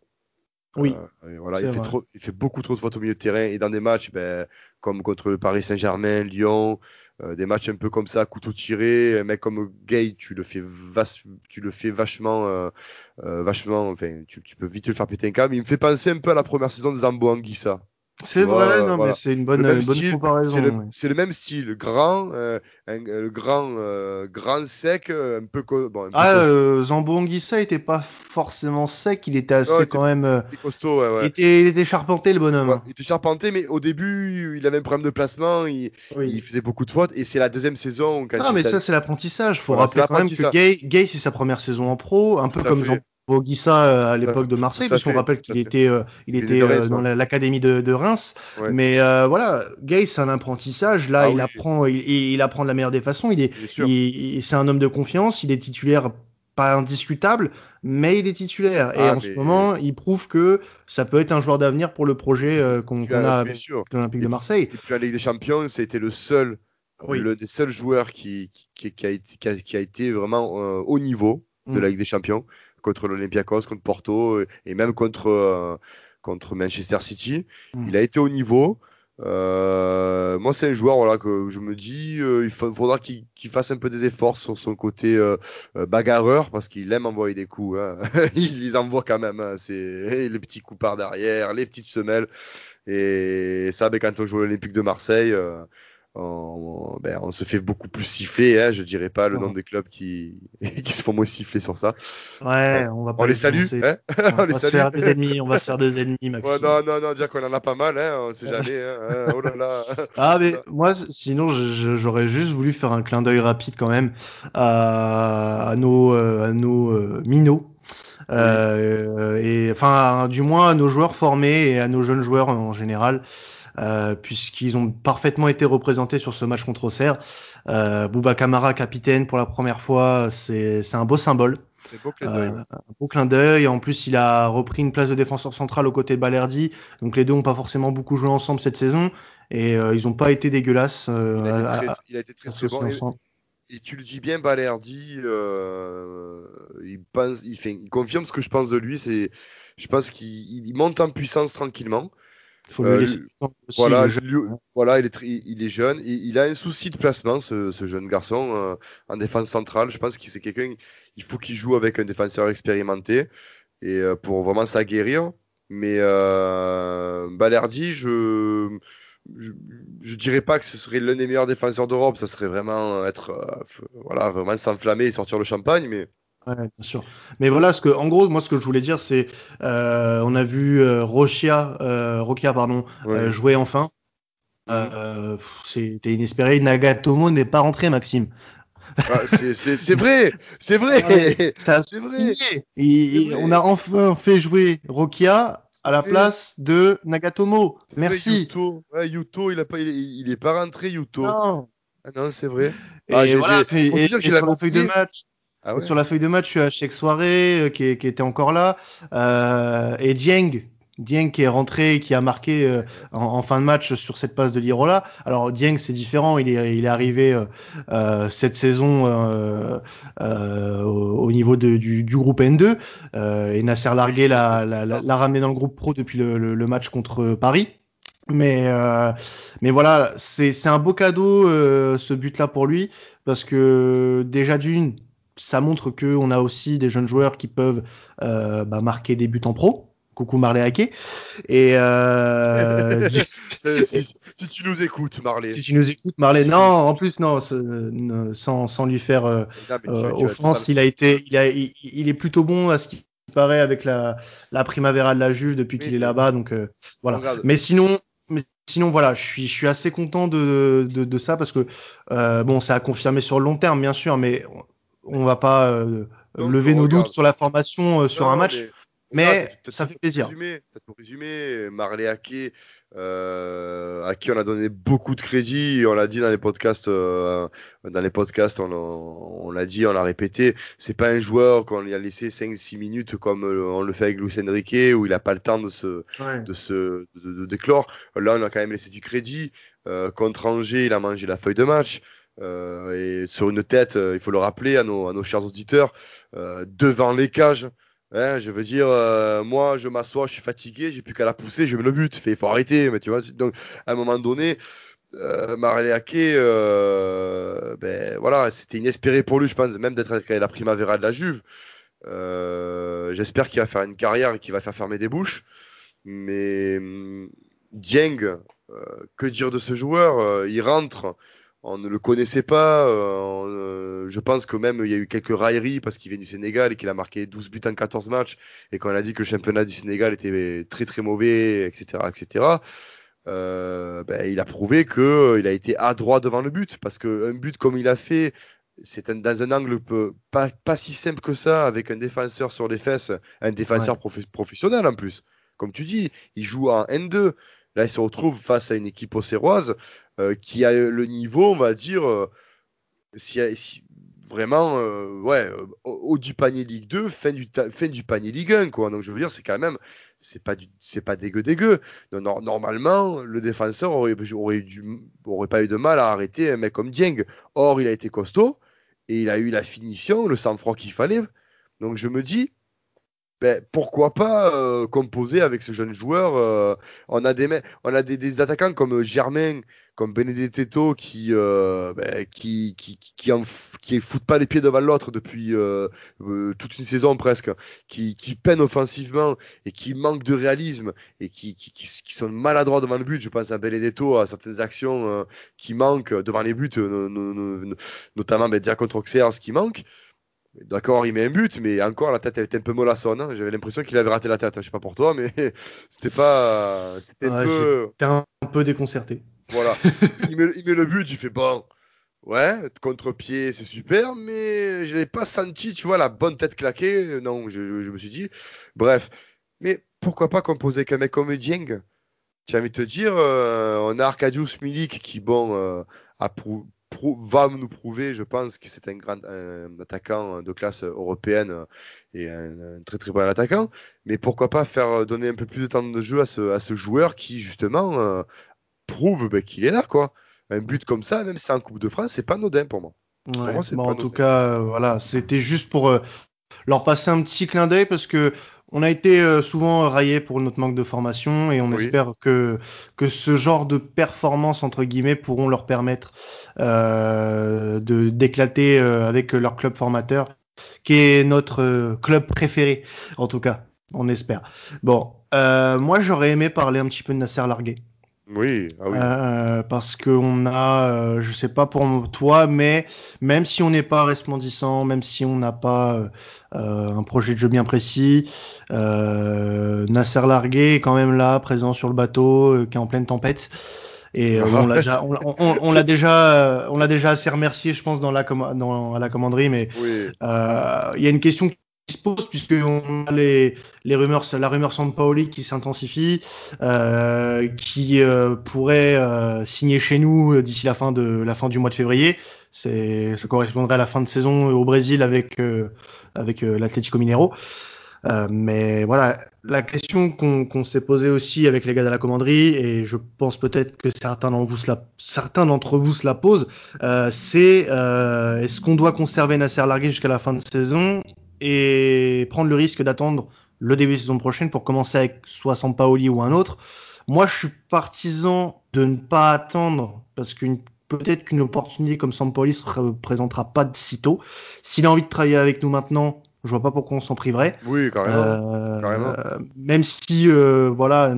Speaker 2: Oui.
Speaker 1: Euh, voilà, il fait, trop, il fait, beaucoup trop de fautes au milieu de terrain et dans des matchs ben, comme contre le Paris Saint-Germain, Lyon, euh, des matchs un peu comme ça, couteau tiré, un mec comme Gay, tu le fais, tu le fais vachement, euh, vachement, enfin, tu, tu, peux vite le faire péter un câble. Il me fait penser un peu à la première saison de Zambo Anguissa.
Speaker 2: C'est vrai, non, mais c'est une bonne, bonne comparaison.
Speaker 1: C'est le, même style, grand, euh, le grand, euh, grand sec, euh, un peu. Bon, un
Speaker 2: ah, euh, Zambo Anguissa était pas forcément sec, il était assez quand même.
Speaker 1: Euh, il était costaud, ouais, ouais.
Speaker 2: Il était, il était charpenté le bonhomme.
Speaker 1: il était charpenté, mais au début, il avait un problème de placement, il, il faisait beaucoup de fautes, et c'est la deuxième saison.
Speaker 2: Quand ah, mais ça, c'est l'apprentissage. Faut rappeler quand même que Gay, Gay c'est sa première saison en pro, un peu comme Jean Boguissa euh, à l'époque de Marseille, parce qu'on rappelle qu'il était, euh, il était euh, dans l'académie de, de, Reims. Mais voilà, Gay, c'est un apprentissage. Là, ah il apprend, il, il, apprend de la meilleure des façons. Il est, c'est un homme de confiance. Il est titulaire pas indiscutable, mais il est titulaire. et ah, en ce moment, il prouve que ça peut être un joueur d'avenir pour le projet qu'on a avec l'Olympique de Marseille.
Speaker 1: Et puis la Ligue des Champions, c'était le seul, le des seuls joueurs qui, qui, qui, a, été, qui, a, été vraiment au niveau de mm. la Ligue des Champions contre l'Olympiakos, contre Porto euh, et même contre, euh, contre Manchester City. Hmm. Il a été au niveau. Euh, moi, c'est un joueur voilà, que je me dis, il faudra qu'il fasse un peu des efforts sur son côté bagarreur parce qu'il aime envoyer des coups. Hein. il les envoie quand même. Hein. C'est les petits coups par derrière, les petites semelles. Et ça, ben, quand on joue à l'Olympique de Marseille, on, ben, on, se fait beaucoup plus siffler. Hein, je dirais pas le nom des clubs qui, qui se font moins siffler sur ça.
Speaker 2: Ouais, on va pas
Speaker 1: on les salue. Hein
Speaker 2: on, on va se faire des ennemis. On va se faire des ennemis, Maxime.
Speaker 1: Ouais, non, non, non, déjà qu'on en a pas mal. Hein, on sait jamais. Hein, hein, oh là là.
Speaker 2: Ah, mais moi, sinon, j'aurais juste voulu faire un clin d'œil rapide quand même à, à nos, euh, à nos euh, minots. Euh, et enfin, du moins à nos joueurs formés et à nos jeunes joueurs en général. Euh, puisqu'ils ont parfaitement été représentés sur ce match contre Auxerre. Euh, Bouba Kamara, capitaine pour la première fois, c'est un beau symbole.
Speaker 1: Beau euh,
Speaker 2: un beau clin d'œil. En plus, il a repris une place de défenseur central aux côtés de Balerdi. Donc les deux n'ont pas forcément beaucoup joué ensemble cette saison et euh, ils n'ont pas été dégueulasses.
Speaker 1: Euh, il, a été très, très, bon. Et, tu le dis bien, Balerdi, il, pense, il, fait, il confirme ce que je pense de lui. C'est, je pense qu'il monte en puissance tranquillement. Faut le laisser voilà, voilà, il est, il est jeune, il, il a un souci de placement, ce, ce jeune garçon en défense centrale. Je pense que c'est quelqu'un, il faut qu'il joue avec un défenseur expérimenté et pour vraiment s'aguerrir. Mais euh, Balerdi, je, je, je dirais pas que ce serait l'un des meilleurs défenseurs d'Europe. Ça serait vraiment être, euh, voilà, vraiment s'enflammer et sortir le champagne, mais.
Speaker 2: Ouais, bien sûr. Mais voilà, ce que, en gros, moi, ce que je voulais dire, c'est, euh, on a vu euh, Rochia, euh, Rokia, pardon, euh, jouer enfin. Euh, C'était inespéré. Nagatomo n'est pas rentré, Maxime.
Speaker 1: Ah, c'est vrai, c'est vrai, c'est vrai.
Speaker 2: On a enfin fait jouer Rokia à la place de Nagatomo. Merci.
Speaker 1: Yuto, ouais, Yuto, il, a pas, il, est pas rentré, Yuto.
Speaker 2: Non,
Speaker 1: ah non c'est vrai.
Speaker 2: Et, ah, voilà, et, sur la feuille de match. Ah. Sur la feuille de match, tu as Cheikh Soirée euh, qui, était encore là euh, et Dieng Dieng qui est rentré et qui a marqué euh, en, fin de match sur cette passe de Lirola. Alors Dieng c'est différent, il est, arrivé euh, euh cette saison euh, euh, au, niveau du, groupe N2 et Nasser Largué l'a, ramené dans le groupe pro depuis le, match contre Paris. Mais mais voilà, c'est un beau cadeau ce but-là pour lui parce que déjà d'une ça montre que on a aussi des jeunes joueurs qui peuvent bah, marquer des buts en pro. Coucou Marley Hacké. Et euh,
Speaker 1: si, tu nous écoutes, Marley.
Speaker 2: Si tu nous écoutes, Marley. Non, en plus non, sans, sans lui faire euh, euh offense, il a été, il, a, il, est plutôt bon à ce qui paraît avec la, la Primavera de la Juve depuis qu'il est là-bas. Donc euh, voilà. Mais sinon, mais sinon voilà, je suis, je suis assez content de, de, de ça parce que euh, bon, ça a confirmé sur le long terme, bien sûr, mais on va pas lever nos doutes sur la formation sur un match. Mais ça fait plaisir.
Speaker 1: Pour résumer, Marley Ake, euh, à qui on a donné beaucoup de crédit, on l'a dit dans les podcasts, euh, dans les podcasts, on, l'a dit, on l'a répété, c'est pas un joueur qu'on lui a laissé 5-6 minutes comme euh, on le fait avec Luis Enrique où il a pas le temps de se, de se, de, de, déclore. Là, on a quand même laissé du crédit. Euh, contre Angers, il a mangé la feuille de match. Euh, et sur une tête, il faut le rappeler à nos, chers auditeurs, devant les cages, Hein, je veux dire, euh, moi, je m'assois, je suis fatigué, j'ai plus qu'à la pousser, je mets le but. Il faut arrêter, mais tu vois. Donc, à un moment donné, euh, Marleake, euh, ben voilà, c'était inespéré pour lui, je pense, même d'être avec la Primavera de la Juve. Euh, J'espère qu'il va faire une carrière et qu'il va faire fermer des bouches. Mais hum, Dieng, euh, que dire de ce joueur euh, Il rentre on ne le connaissait pas. Euh, euh, je pense que même il y a eu quelques railleries parce qu'il vient du Sénégal et qu'il a marqué 12 buts en 14 matchs et qu'on a dit que le championnat du Sénégal était très très mauvais, etc., etc. Euh, ben, il a prouvé que euh, il a été adroit devant le but parce que un but comme il a fait, c'est dans un angle pas, pas si simple que ça avec un défenseur sur les fesses, un défenseur professionnel en plus. Comme tu dis, il joue en N2. Là, il se retrouve face à une équipe océroise euh, qui a le niveau, on va dire, euh, vraiment, euh, ouais, haut du panier Ligue 2, fin du, panier Ligue 1, quoi. Donc, je veux dire, c'est quand même, c'est pas c'est pas dégueu dégueu. Normalement, le défenseur aurait pas eu de mal à arrêter un mec comme Dieng. Or, il a été costaud et il a eu la finition, le sang-froid qu'il fallait. Donc, je me dis, ben, pourquoi pas euh, composer avec ce jeune joueur euh, On a des on a des, des, attaquants comme Germain, comme Benedetto qui euh, ben, qui qui qui, en, foutent pas les pieds devant l'autre depuis euh, euh, toute une saison presque, qui qui peinent offensivement et qui manquent de réalisme et qui qui, qui sont maladroits devant le but. Je pense à Benedetto à certaines actions qui manquent devant les buts, notamment ben, contre Auxerre, ce qui manque. D'accord, il met un but, mais encore la tête elle était un peu mollassonne. Hein. J'avais l'impression qu'il avait raté la tête. Je sais pas pour toi, mais c'était pas. C'était un peu.
Speaker 2: un peu déconcerté.
Speaker 1: Voilà. il, met, il, met, le but, il fait bon. Ouais, contre-pied, c'est super, mais je n'ai pas senti, tu vois, la bonne tête claquée. Non, je, je me suis dit. Bref. Mais pourquoi pas composer qu'un mec comme Dieng? J'ai envie de te dire, euh, on a Arkadiusz Milik qui, bon, euh, a prouvé va nous prouver, je pense, que c'est un grand attaquant de classe européenne et un, très très bon attaquant. Mais pourquoi pas faire donner un peu plus de temps de jeu à ce, à ce joueur qui justement euh, prouve ben, qu'il est là, quoi. Un but comme ça, même si c'est en Coupe de France, c'est pas anodin pour moi.
Speaker 2: en tout cas, euh, voilà, c'était juste pour euh, leur passer un petit clin d'œil parce que on a été souvent raillé pour notre manque de formation et on espère que, que ce genre de performances, entre guillemets, pourront leur permettre de d'éclater avec leur club formateur, qui est notre club préféré, en tout cas, on espère. Bon, moi j'aurais aimé parler un petit peu de Nasser Largué.
Speaker 1: Oui, ah oui.
Speaker 2: Euh, parce qu'on a, euh, je sais pas pour toi, mais même si on n'est pas resplendissant, même si on n'a pas euh, un projet de jeu bien précis, Nasser Largué est quand même là, présent sur le bateau, qui est en pleine tempête. Et on l'a déjà, on, l'a déjà, on l'a déjà assez remercié, je pense, dans la, dans, à la commanderie. Mais il y a une question se pose puisque on a les, les rumeurs, la rumeur Paoli qui s'intensifie, euh, qui euh, pourrait euh, signer chez nous d'ici la fin de la fin du mois de février. C'est, ça correspondrait à la fin de saison au Brésil avec avec l'Atlético Mineiro. mais voilà, la question qu'on s'est posée aussi avec les gars de la commanderie, et je pense peut-être que certains d'entre vous, certains d'entre vous se la posent, c'est est-ce qu'on doit conserver Nasser Largué jusqu'à la fin de saison et prendre le risque d'attendre le début de saison prochaine pour commencer avec soit Sampaoli ou un autre. Moi, je suis partisan de ne pas attendre parce qu'une peut-être qu'une opportunité comme Sampaoli se présentera pas de sitôt. S'il a envie de travailler avec nous maintenant, je vois pas pourquoi on s'en priverait.
Speaker 1: Oui, carrément.
Speaker 2: Euh, même si, euh, voilà,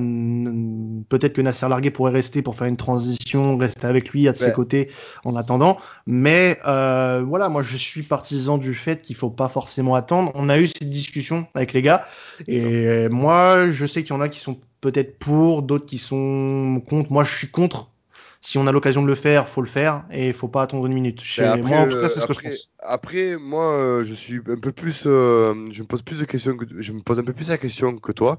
Speaker 2: peut-être que Nasser Largué pourrait rester pour faire une transition, rester avec lui, à de ses côtés en attendant. Mais euh, voilà, moi je suis partisan du fait qu'il faut pas forcément attendre. On a eu cette discussion avec les gars, et moi je sais qu'il y en a qui sont peut-être pour, d'autres qui sont contre. Moi je suis contre si on a l'occasion de le faire, faut le faire et il faut pas attendre une minute.
Speaker 1: après, moi, en tout cas, c'est ce que je pense. Après, moi, euh, je suis un peu plus, euh, je me pose plus de questions que, je me pose un peu plus la question que toi.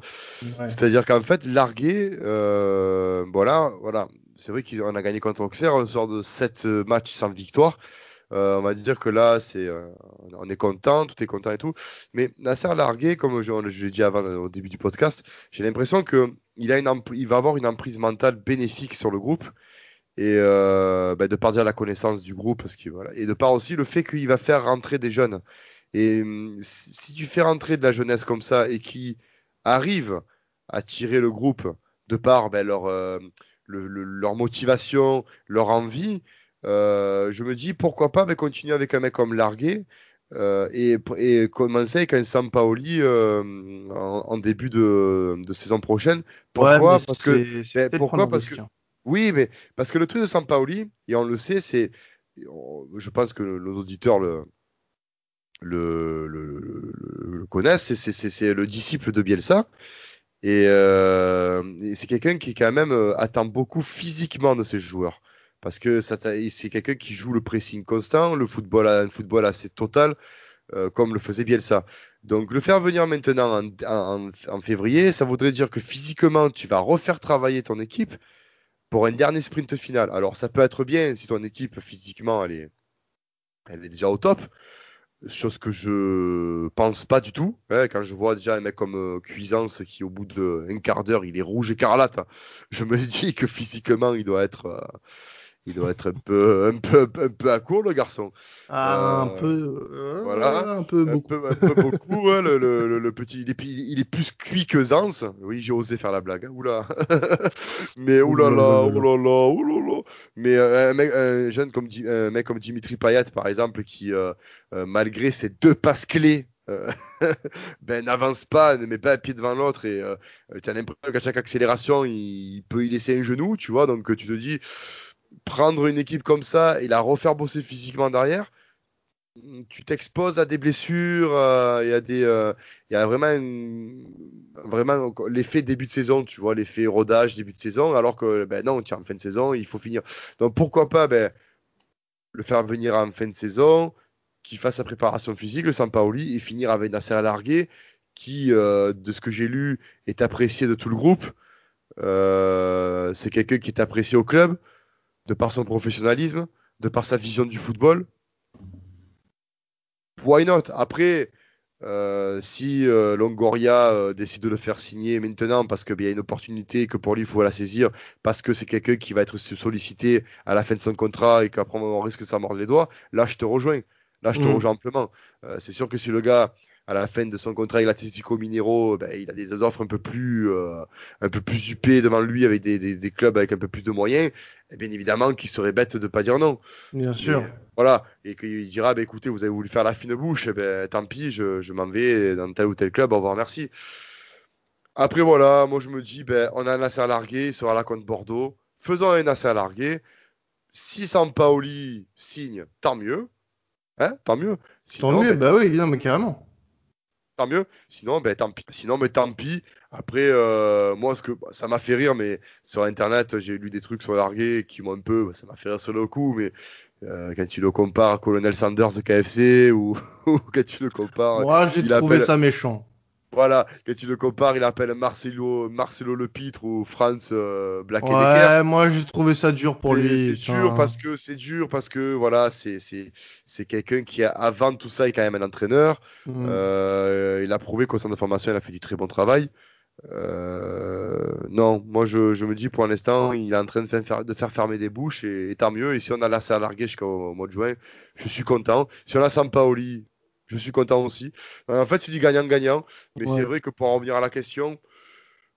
Speaker 1: C'est-à-dire qu'en fait, larguer, euh, voilà, voilà, c'est vrai qu'on a gagné contre Auxerre, on sort de 7 matchs sans victoire. on va dire que là, c'est, on est content, tout est content et tout. Mais Nasser Largué, comme je, je l'ai dit avant au début du podcast, j'ai l'impression que il a une, il va avoir une emprise mentale bénéfique sur le groupe et euh, bah, de par dire la connaissance du groupe parce que voilà. Et de par aussi le fait qu'il va faire rentrer des jeunes. Et hum, si tu fais rentrer de la jeunesse comme ça et qui arrive à tirer le groupe de par ben, leur euh, leur motivation leur envie euh, je me dis pourquoi pas ben, continuer avec un mec comme Largué euh, et, et, commencer avec un Sampaoli euh, en, en, début de, de, saison prochaine. Pourquoi Parce que ben, pourquoi Parce que oui, mais parce que le truc de Sampaoli, et on le sait, c'est, je pense que nos auditeurs le, connaissent, c'est le disciple de Bielsa. Et, euh, c'est quelqu'un qui quand même euh, attend beaucoup physiquement de ses joueurs. Parce que c'est quelqu'un qui joue le pressing constant, le football, un football assez total, euh, comme le faisait Bielsa. Donc le faire venir maintenant en, en, en, février, ça voudrait dire que physiquement, tu vas refaire travailler ton équipe un dernier sprint final. Alors ça peut être bien si ton équipe physiquement elle est, elle est déjà au top, chose que je pense pas du tout. Hein, quand je vois déjà un mec comme euh, Cuisance qui au bout d'un quart d'heure il est rouge écarlate, je me dis que physiquement il doit être euh, il doit être un peu, un peu, un peu à court, le garçon.
Speaker 2: Ah, un euh, peu, euh, voilà, un peu beaucoup.
Speaker 1: Un peu, beaucoup, hein, le, le, le, petit, il est, il est plus cuit que Zans. Oui, j'ai osé faire la blague. Hein. Oula. Mais oulala, oulala, oulala. Mais euh, un, mec, un jeune comme, un mec comme Dimitri Payet, par exemple, qui, malgré ses deux passes clés, ben n'avance pas, ne met pas un pied devant l'autre et tu as l'impression qu'à chaque accélération, il, il, peut y laisser un genou, tu vois. Donc tu te dis prendre une équipe comme ça et la refaire bosser physiquement derrière, tu t'exposes à des blessures, euh, il y a des, euh, il y a vraiment, vraiment l'effet début de saison, tu vois, l'effet rodage début de saison, alors que ben non, tu es en fin de saison, il faut finir. Donc pourquoi pas, ben, le faire venir en fin de saison, qu'il fasse sa préparation physique, le Sampaoli, et finir avec Nasser Largué, qui, euh, de ce que j'ai lu, est apprécié de tout le groupe. c'est quelqu'un qui est apprécié au club de par son professionnalisme, de par sa vision du football. Why not? Après, euh, si euh, Longoria euh, décide de le faire signer maintenant parce qu'il y a une opportunité que pour lui il faut la saisir, parce que c'est quelqu'un qui va être sollicité à la fin de son contrat et qu'après on risque de s'en mordre les doigts, là je te rejoins. Là je te mm. rejoins amplement. c'est sûr que si le gars à la fin de son contrat avec l'Atlético Minero, ben, il a des offres un peu plus, un peu plus huppées devant lui avec des, des, des, clubs avec un peu plus de moyens. Et bien évidemment qu'il serait bête de pas dire non.
Speaker 2: Bien sûr.
Speaker 1: voilà. Et qu'il dira, ben, écoutez, vous avez voulu faire la fine bouche, ben, tant pis, je, je m'en vais dans tel ou tel club, au revoir, merci. Après, voilà, moi je me dis, ben, on a un Nasser largué, il sera là contre Bordeaux. Faisons un Nasser largué. Si Sampaoli signe, tant mieux. Hein tant mieux.
Speaker 2: tant mieux, ben, bah oui, évidemment, mais carrément.
Speaker 1: Tant mieux. Sinon, ben, tant pis. Sinon, mais tant pis. Après, euh, moi, ce que ça m'a fait rire, mais sur Internet, j'ai lu des trucs sur largué qui m'ont un peu, ça m'a fait rire sur le coup, mais euh, quand tu le compares à Colonel Sanders de KFC ou, quand tu le compares.
Speaker 2: Moi, j'ai trouvé ça méchant.
Speaker 1: Voilà, quand tu le compares, il appelle Marcelo, Marcelo Lepitre ou France euh, Black
Speaker 2: Ouais, moi j'ai trouvé ça dur pour lui.
Speaker 1: C'est dur parce que c'est dur parce que voilà, c'est c'est c'est quelqu'un qui a, avant tout ça est quand même un entraîneur. Mm. Euh, il a prouvé qu'au centre de formation, il a fait du très bon travail. Euh, non, moi je, je, me dis pour l'instant, il est en train de faire, de faire fermer des bouches et, tant mieux. Et si on a la à larguer jusqu'au mois de juin, je suis content. Si on a Sampaoli, je suis content aussi. Euh, en fait, c'est du gagnant-gagnant. Mais c'est vrai que pour en revenir à la question,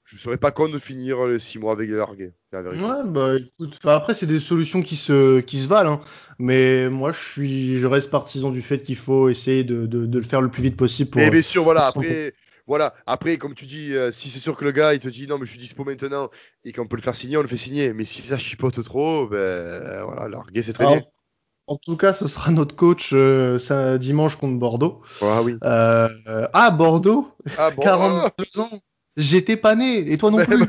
Speaker 1: je ne serais pas con de finir les 6 mois avec les largués.
Speaker 2: Ouais, bah écoute, après, c'est des solutions qui se, qui se valent. Hein. Mais moi, je, suis, je reste partisan du fait qu'il faut essayer de, de, de, le faire le plus vite possible. Pour,
Speaker 1: et bien sûr, voilà, après. Voilà, après, comme tu dis, euh, si c'est sûr que le gars il te dit non, mais je suis dispo maintenant et qu'on peut le faire signer, on le fait signer. Mais si ça chipote trop, ben voilà, larguer c'est très bien.
Speaker 2: En tout cas, ce sera notre coach euh, dimanche contre Bordeaux.
Speaker 1: Ah oui.
Speaker 2: Euh, ah, Bordeaux
Speaker 1: ah, bon,
Speaker 2: 42 ans J'étais pas né, et toi non plus.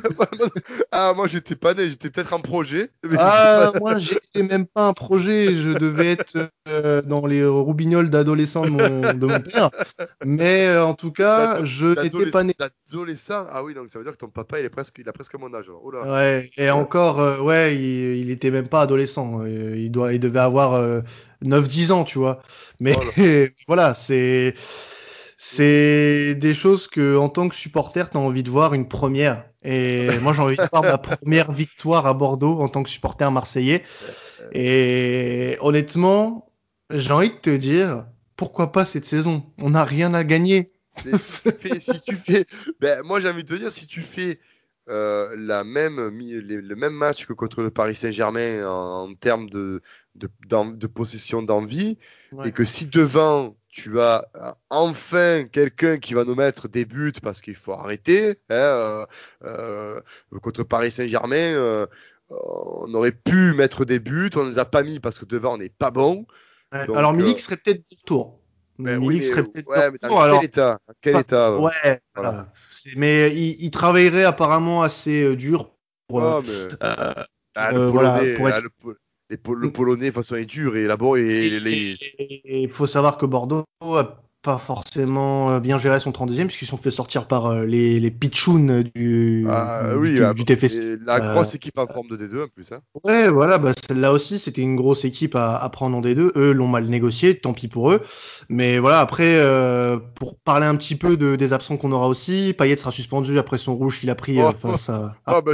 Speaker 1: ah, moi j'étais pas né, j'étais peut-être un projet.
Speaker 2: ah, moi j'étais même pas un projet, je devais être euh, dans les roubignoles d'adolescent de mon, père. Mais euh, en tout cas, je n'étais pas né.
Speaker 1: D'adolescent Ah oui, donc ça veut dire que ton papa il, est presque, il a presque mon âge. Oh
Speaker 2: ouais, et encore, euh, ouais, il, il, était même pas adolescent. Il, doit, il devait avoir 9-10 ans, tu vois. Mais voilà, c'est c'est des choses que en tant que supporter, tu as envie de voir une première. Et moi, j'ai envie de voir ma première victoire à Bordeaux en tant que supporter marseillais. Et honnêtement, j'ai envie de te dire, pourquoi pas cette saison? On n'a rien à gagner.
Speaker 1: si, tu fais, ben, moi j'ai envie de te dire, si tu fais euh, la même, le même match que contre le Paris Saint-Germain en, termes de, de, de possession d'envie, et que si devant tu as euh, enfin quelqu'un qui va nous mettre des buts parce qu'il faut arrêter. Hein, euh, euh, contre Paris Saint-Germain, on aurait pu mettre des buts, on ne les a pas mis parce que devant on n'est pas bon.
Speaker 2: alors Milik serait peut-être du tour.
Speaker 1: Ben Milik serait peut-être ouais, mais dans quel état, quel état
Speaker 2: Ouais. Mais il, travaillerait apparemment assez dur pour.
Speaker 1: Ah, ah, le voilà, pour ah, être le mm. Polonais, de façon, est dur et là-bas,
Speaker 2: il faut savoir que Bordeaux a pas forcément euh, bien géré son 32e puisqu'ils sont fait sortir par euh, les, les pitchouns du,
Speaker 1: ah, oui,
Speaker 2: du, ah, TFC.
Speaker 1: La euh, grosse équipe en forme de D2 en plus. Hein.
Speaker 2: Ouais, voilà, bah, celle-là aussi c'était une grosse équipe à, à, prendre en D2. Eux l'ont mal négocié, tant pis pour eux. Mais voilà, après, euh, pour parler un petit peu de, des absents qu'on aura aussi, Payet sera suspendu après son rouge qu'il a pris oh. face à.
Speaker 1: Ah, bah,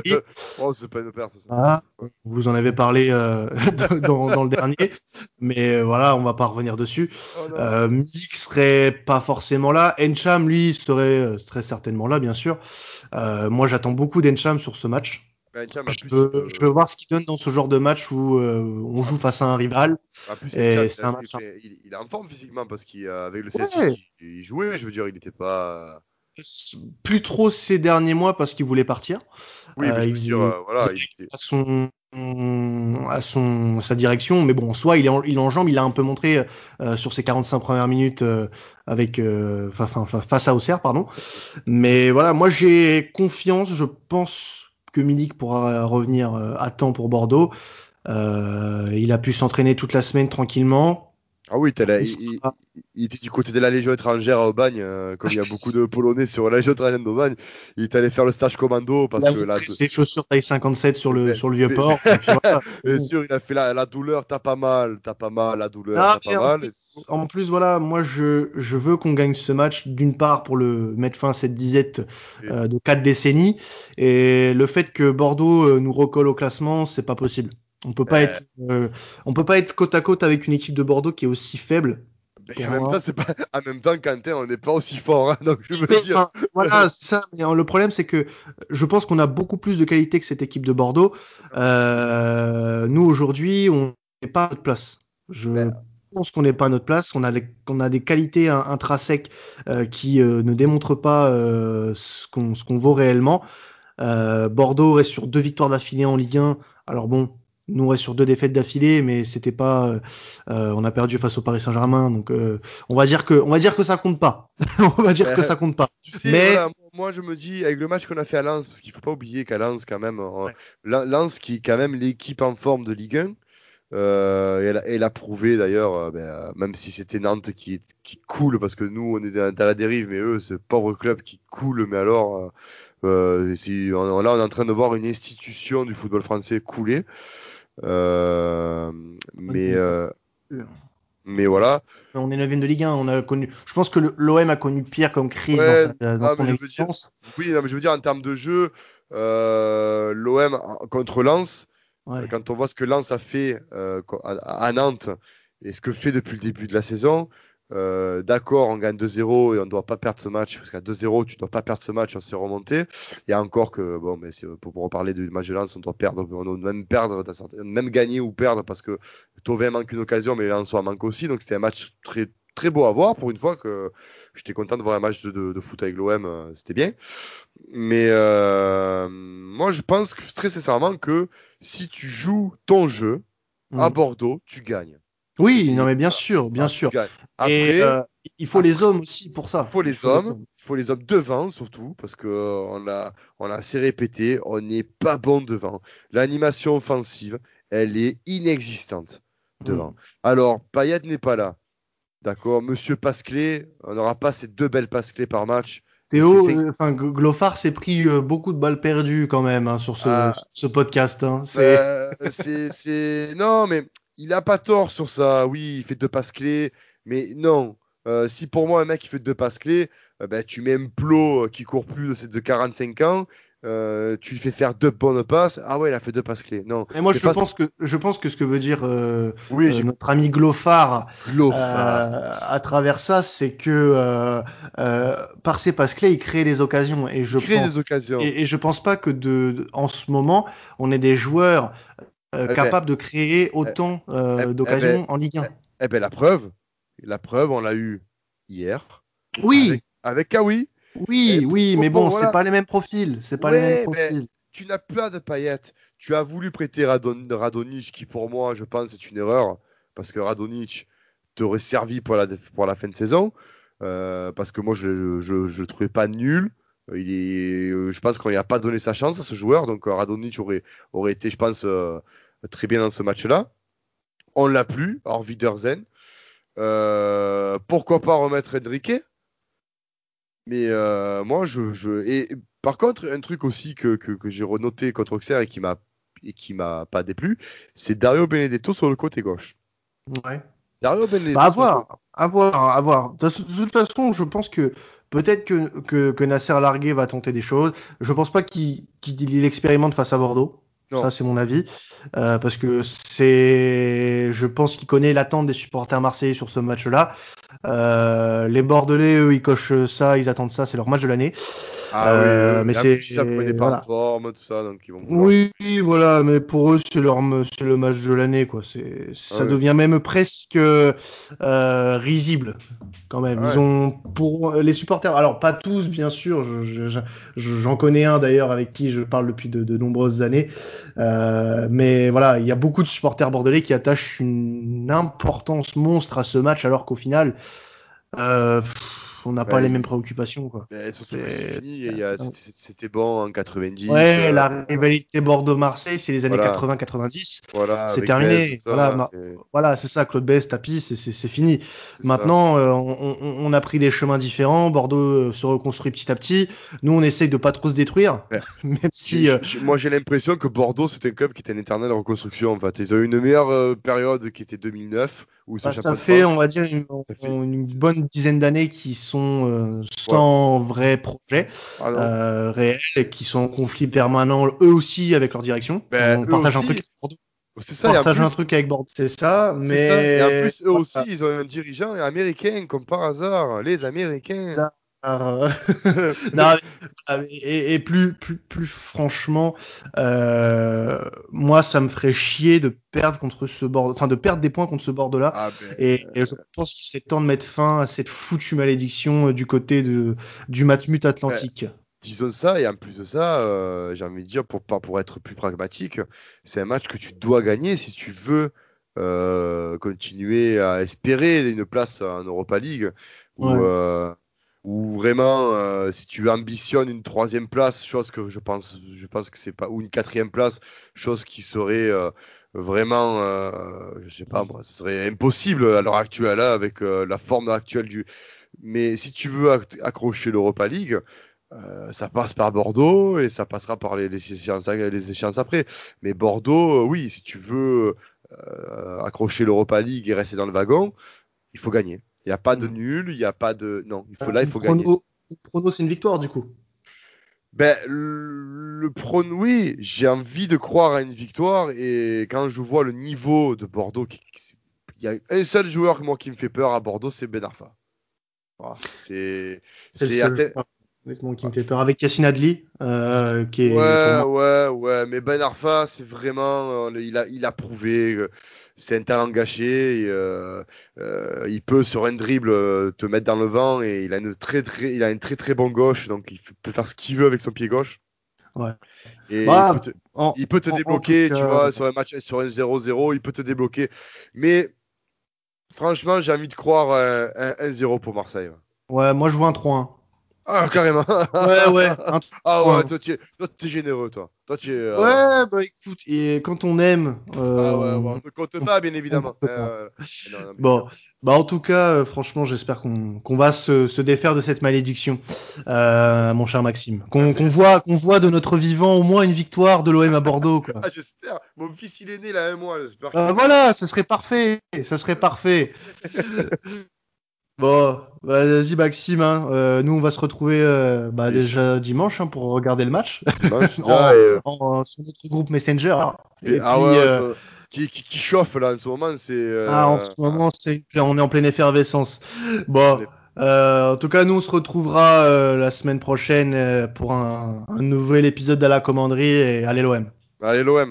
Speaker 1: oh, c'est pas une perte, ça.
Speaker 2: Ah, vous en avez parlé dans, dans, le dernier, mais voilà, on va pas revenir dessus. Oh, Mix serait pas forcément là. Encham, lui, serait, euh, serait certainement là, bien sûr. Euh, moi, j'attends beaucoup d'Encham sur ce match.
Speaker 1: Bah,
Speaker 2: je, veux, voir ce qu'il donne dans ce genre de match où euh, on joue face à un rival.
Speaker 1: il, est en forme physiquement parce qu'avec le CSI, il, jouait. Je veux dire, il n'était pas.
Speaker 2: Plus trop ces derniers mois parce qu'il voulait partir.
Speaker 1: Oui, mais je veux voilà, il
Speaker 2: était... à son sa direction mais bon soit il est en, il en jambe il a un peu montré euh, sur ses 45 premières minutes euh, avec euh, face à Auxerre pardon. Mais voilà moi j'ai confiance je pense que Milik pourra revenir à temps pour Bordeaux. Il a pu s'entraîner toute la semaine tranquillement
Speaker 1: ah oui, il, était du côté de la Légion étrangère à Aubagne, euh, comme il y a beaucoup de Polonais sur la Légion étrangère d'Aubagne. Il est allé faire le stage commando parce que
Speaker 2: là. Ses chaussures taille 57 sur le, sur le vieux port.
Speaker 1: Bien sûr, il a fait la, la douleur, t'as pas mal, t'as pas mal, la douleur, t'as pas mal.
Speaker 2: En plus, voilà, moi je, je veux qu'on gagne ce match d'une part pour le mettre fin à cette disette euh, de quatre décennies et le fait que Bordeaux euh, nous recolle au classement, c'est pas possible. On peut pas être, euh, on peut pas être côte à côte avec une équipe de Bordeaux qui est aussi faible.
Speaker 1: en, même temps, pas... en même temps, Quentin, on n'est pas aussi fort. Hein, donc je veux dire.
Speaker 2: voilà, ça. Mais le problème, c'est que je pense qu'on a beaucoup plus de qualité que cette équipe de Bordeaux. Euh, nous, aujourd'hui, on n'est pas à notre place. Je ben, pense qu'on n'est pas à notre place. On a, des, on a des qualités intrinsèques euh, qui euh, ne démontrent pas euh, ce qu'on vaut réellement. Euh, Bordeaux reste sur deux victoires d'affilée en Ligue 1. Alors bon, nous reste sur deux défaites d'affilée, mais c'était pas. Euh, on a perdu face au Paris Saint-Germain, donc euh, on va dire que on va dire que ça compte pas. on va dire que ça compte pas.
Speaker 1: Tu sais, mais moi je me dis avec le match qu'on a fait à Lens, parce qu'il faut pas oublier qu'à Lens quand même, Lens qui est quand même l'équipe en forme de Ligue 1. Euh, elle, a prouvé d'ailleurs, ben, même si c'était Nantes qui, qui coule, parce que nous on est dans la dérive, mais eux, ce pauvre club qui coule, mais alors, euh, si, là on est en train de voir une institution du football français couler. Euh, mais euh, mais voilà.
Speaker 2: On est 9 de Ligue 1, on a connu. Je pense que l'OM a connu pire comme crise dans, ah, son existence.
Speaker 1: oui, mais je veux dire en termes de jeu, euh, l'OM contre Lens, quand on voit ce que Lens a fait à, Nantes et ce que fait depuis le début de la saison, euh, d'accord, on gagne 2-0 et on ne doit pas perdre ce match parce qu'à 2-0, tu ne dois pas perdre ce match, on s'est remonté. Il y a encore que, bon, mais pour, pour reparler du match de Lens, on doit perdre, on doit même perdre, même gagner ou perdre parce que Tovin manque une occasion, mais Lens en manque aussi. Donc c'était un match très, très beau à voir pour une fois que j'étais content de voir un match de, de, foot avec l'OM, euh, c'était bien. Mais euh, moi, je pense que, très sincèrement que si tu joues ton jeu à mm. Bordeaux, tu gagnes.
Speaker 2: Oui, non mais bien sûr, bien sûr. Après, euh, il faut les hommes aussi pour ça.
Speaker 1: Il faut les hommes, il faut les hommes devant surtout parce que euh, on a on a assez répété, on n'est pas bon devant. L'animation offensive, elle est inexistante devant. Mm. Alors Payet n'est pas là. D'accord, Monsieur Pasclé, on n'aura pas ces deux belles Pasclé par match.
Speaker 2: Théo, euh, enfin Glofar s'est pris beaucoup de balles perdues quand même hein, sur ce, ah. ce podcast. Hein.
Speaker 1: C'est non mais il a pas tort sur ça. Oui, il fait deux passes clés, mais non. Euh, si pour moi un mec qui fait deux passes clés, euh, ben, tu mets un plot euh, qui court plus de, de 45 ans, tu lui fais faire deux bonnes passes. Ah ouais, il a fait deux passes clés. Non.
Speaker 2: Et moi, je pense que je pense que ce que veut dire oui, notre ami Glofar, à travers ça, c'est que par ses passes clés, il crée des occasions. Et je
Speaker 1: crée des occasions.
Speaker 2: Et, et, je pense pas que de, en ce moment, on ait des joueurs euh, eh capable ben, de créer autant eh, euh, eh, d'occasions ben, en Ligue 1.
Speaker 1: Eh ben la preuve, la preuve, on l'a eu hier.
Speaker 2: Oui.
Speaker 1: Avec, Kawi.
Speaker 2: Oui, oui, mais bon, c'est pas les mêmes profils. C'est pas les mêmes profils.
Speaker 1: Tu n'as pas de paillettes. Tu as voulu prêter Radon, Radonic, qui pour moi, je pense, est une erreur, parce que Radonic t'aurait servi pour la, pour la fin de saison, euh, parce que moi, je ne je, je, trouvais pas nul. Il est, je pense qu'on n'y a pas donné sa chance à ce joueur, donc Radonic aurait, aurait été, je pense, très bien dans ce match-là. On l'a plus, hors Wiedersen. Euh, pourquoi pas remettre Enrique? Mais euh, moi, je, je, Et par contre, un truc aussi que, que, j'ai renoté contre Auxerre et qui m'a et qui m'a pas déplu, c'est Dario Benedetto sur le côté gauche.
Speaker 2: Ouais. Dario Benedetto. Bah, à voir, à voir, à voir. De toute façon, je pense que peut-être que, que, que, Nasser Largué va tenter des choses. Je pense pas qu'il qu expérimente face à Bordeaux. Ça, c'est mon avis. Euh, parce que c'est, je pense qu'il connaît l'attente des supporters marseillais sur ce match-là. Euh, les Bordelais, eux, ils cochent ça, ils attendent ça, c'est leur match de l'année.
Speaker 1: Ah euh, mais c'est pas forme, tout ça, donc ils vont.
Speaker 2: Oui, voilà, mais pour eux, c'est leur, c'est le match de l'année, quoi. C'est, ça ah devient même presque euh, risible, quand même. Ils ont pour les supporters, alors pas tous, bien sûr. J'en connais un d'ailleurs avec qui je parle depuis de, de nombreuses années, euh, mais voilà, il y a beaucoup de supporters bordelais qui attachent une importance monstre à ce match, alors qu'au final. Euh, on n'a pas les mêmes préoccupations. Quoi.
Speaker 1: C'était bon en 90.
Speaker 2: Ouais, euh, la rivalité Bordeaux-Marseille, c'est les années 80-90. Voilà, c'est terminé. voilà, voilà c'est ça, Claude Bess, tapis, c'est fini. Maintenant, euh, on, on, a pris des chemins différents. Bordeaux euh, se reconstruit petit à petit. Nous, on essaye de pas trop se détruire. même si,
Speaker 1: moi, j'ai l'impression que Bordeaux, c'était un club qui était une éternelle reconstruction. En fait, ils ont eu une meilleure période qui était 2009
Speaker 2: bah, ça fait, on va dire, une, bonne dizaine d'années qui sont euh, sans vrai projet ah euh, réel et qui sont en conflit permanent eux aussi avec leur direction.
Speaker 1: Ben, on partage un truc.
Speaker 2: c'est ça, partage un truc avec Bordeaux, c'est ça, mais ça.
Speaker 1: Et en plus eux aussi, ils ont un dirigeant américain comme par hasard, les Américains.
Speaker 2: non, et, plus, plus, plus franchement, euh, moi, ça me ferait chier de perdre contre ce bord, enfin de perdre des points contre ce bord-là. Ah, ben, et, je pense qu'il serait temps de mettre fin à cette foutue malédiction euh, du côté de, du Matmut Atlantique.
Speaker 1: disons ça, et en plus de ça, euh, j'ai envie de dire, pour, pour être plus pragmatique, c'est un match que tu dois gagner si tu veux continuer à espérer une place en Europa League. Ouais ou vraiment euh, si tu ambitionnes une troisième place, chose que je pense, je pense que c'est pas ou une quatrième place, chose qui serait euh, vraiment, euh, je sais pas moi, ce serait impossible à l'heure actuelle hein, avec euh, la forme actuelle du. Mais si tu veux accrocher l'Europa League, ça passe par Bordeaux et ça passera par les, échéances après. Mais Bordeaux, oui, si tu veux accrocher l'Europa League et rester dans le wagon, il faut gagner. Il n'y a pas de nul, il n'y a pas de. Non, il faut, là, il faut gagner.
Speaker 2: Le prono, c'est une victoire, du coup.
Speaker 1: Ben, le, prono, oui, j'ai envie de croire à une victoire. Et quand je vois le niveau de Bordeaux, il y a un seul joueur moi, qui me fait peur à Bordeaux, c'est Ben Arfa. c'est.
Speaker 2: C'est avec moi qui me fait peur. Avec Yassine Adli, euh, qui est.
Speaker 1: Ouais, ouais, ouais. Mais Ben Arfa, c'est vraiment. Euh, il, a, il a prouvé c'est un talent gâché. Euh, euh, il peut sur un dribble euh, te mettre dans le vent et il a une très très, il a une très très bon gauche, donc il peut faire ce qu'il veut avec son pied gauche.
Speaker 2: Ouais.
Speaker 1: Et bah, il, peut te, débloquer, tu vois, sur un match, sur un 0-0, il peut te débloquer. Mais franchement, j'ai envie de croire un, 1-0 pour Marseille.
Speaker 2: Ouais, moi je vois un 3-1.
Speaker 1: Ah, carrément.
Speaker 2: ouais, ouais.
Speaker 1: ah ouais, toi tu es, généreux, toi. toi tu es, euh,
Speaker 2: Ouais, bah écoute, et quand on aime.
Speaker 1: Euh... Ah ouais, on ne compte pas, bien évidemment. Euh,
Speaker 2: bon, bah en tout cas, euh, franchement, j'espère qu'on qu'on va se, se, défaire de cette malédiction, mon cher Maxime. Qu'on qu'on voit, qu'on voit de notre vivant au moins une victoire de l'OM à Bordeaux. Quoi.
Speaker 1: ah, j'espère. Mon fils, il est né là un mois, j'espère.
Speaker 2: voilà, ce serait parfait. Ce serait parfait. Bon, bah, vas-y Maxime, hein. euh, nous on va se retrouver euh, bah, déjà dimanche hein, pour regarder le match
Speaker 1: dimanche, euh,
Speaker 2: sur notre groupe Messenger.
Speaker 1: Et, ah puis, ouais, qui, qui, qui, chauffe là en ce moment, c'est.
Speaker 2: Ah, en ce moment, c'est on est en pleine effervescence. Bon, en tout cas, nous on se retrouvera la semaine prochaine pour un, un nouvel épisode de la commanderie et allez l'OM.
Speaker 1: Allez l'OM.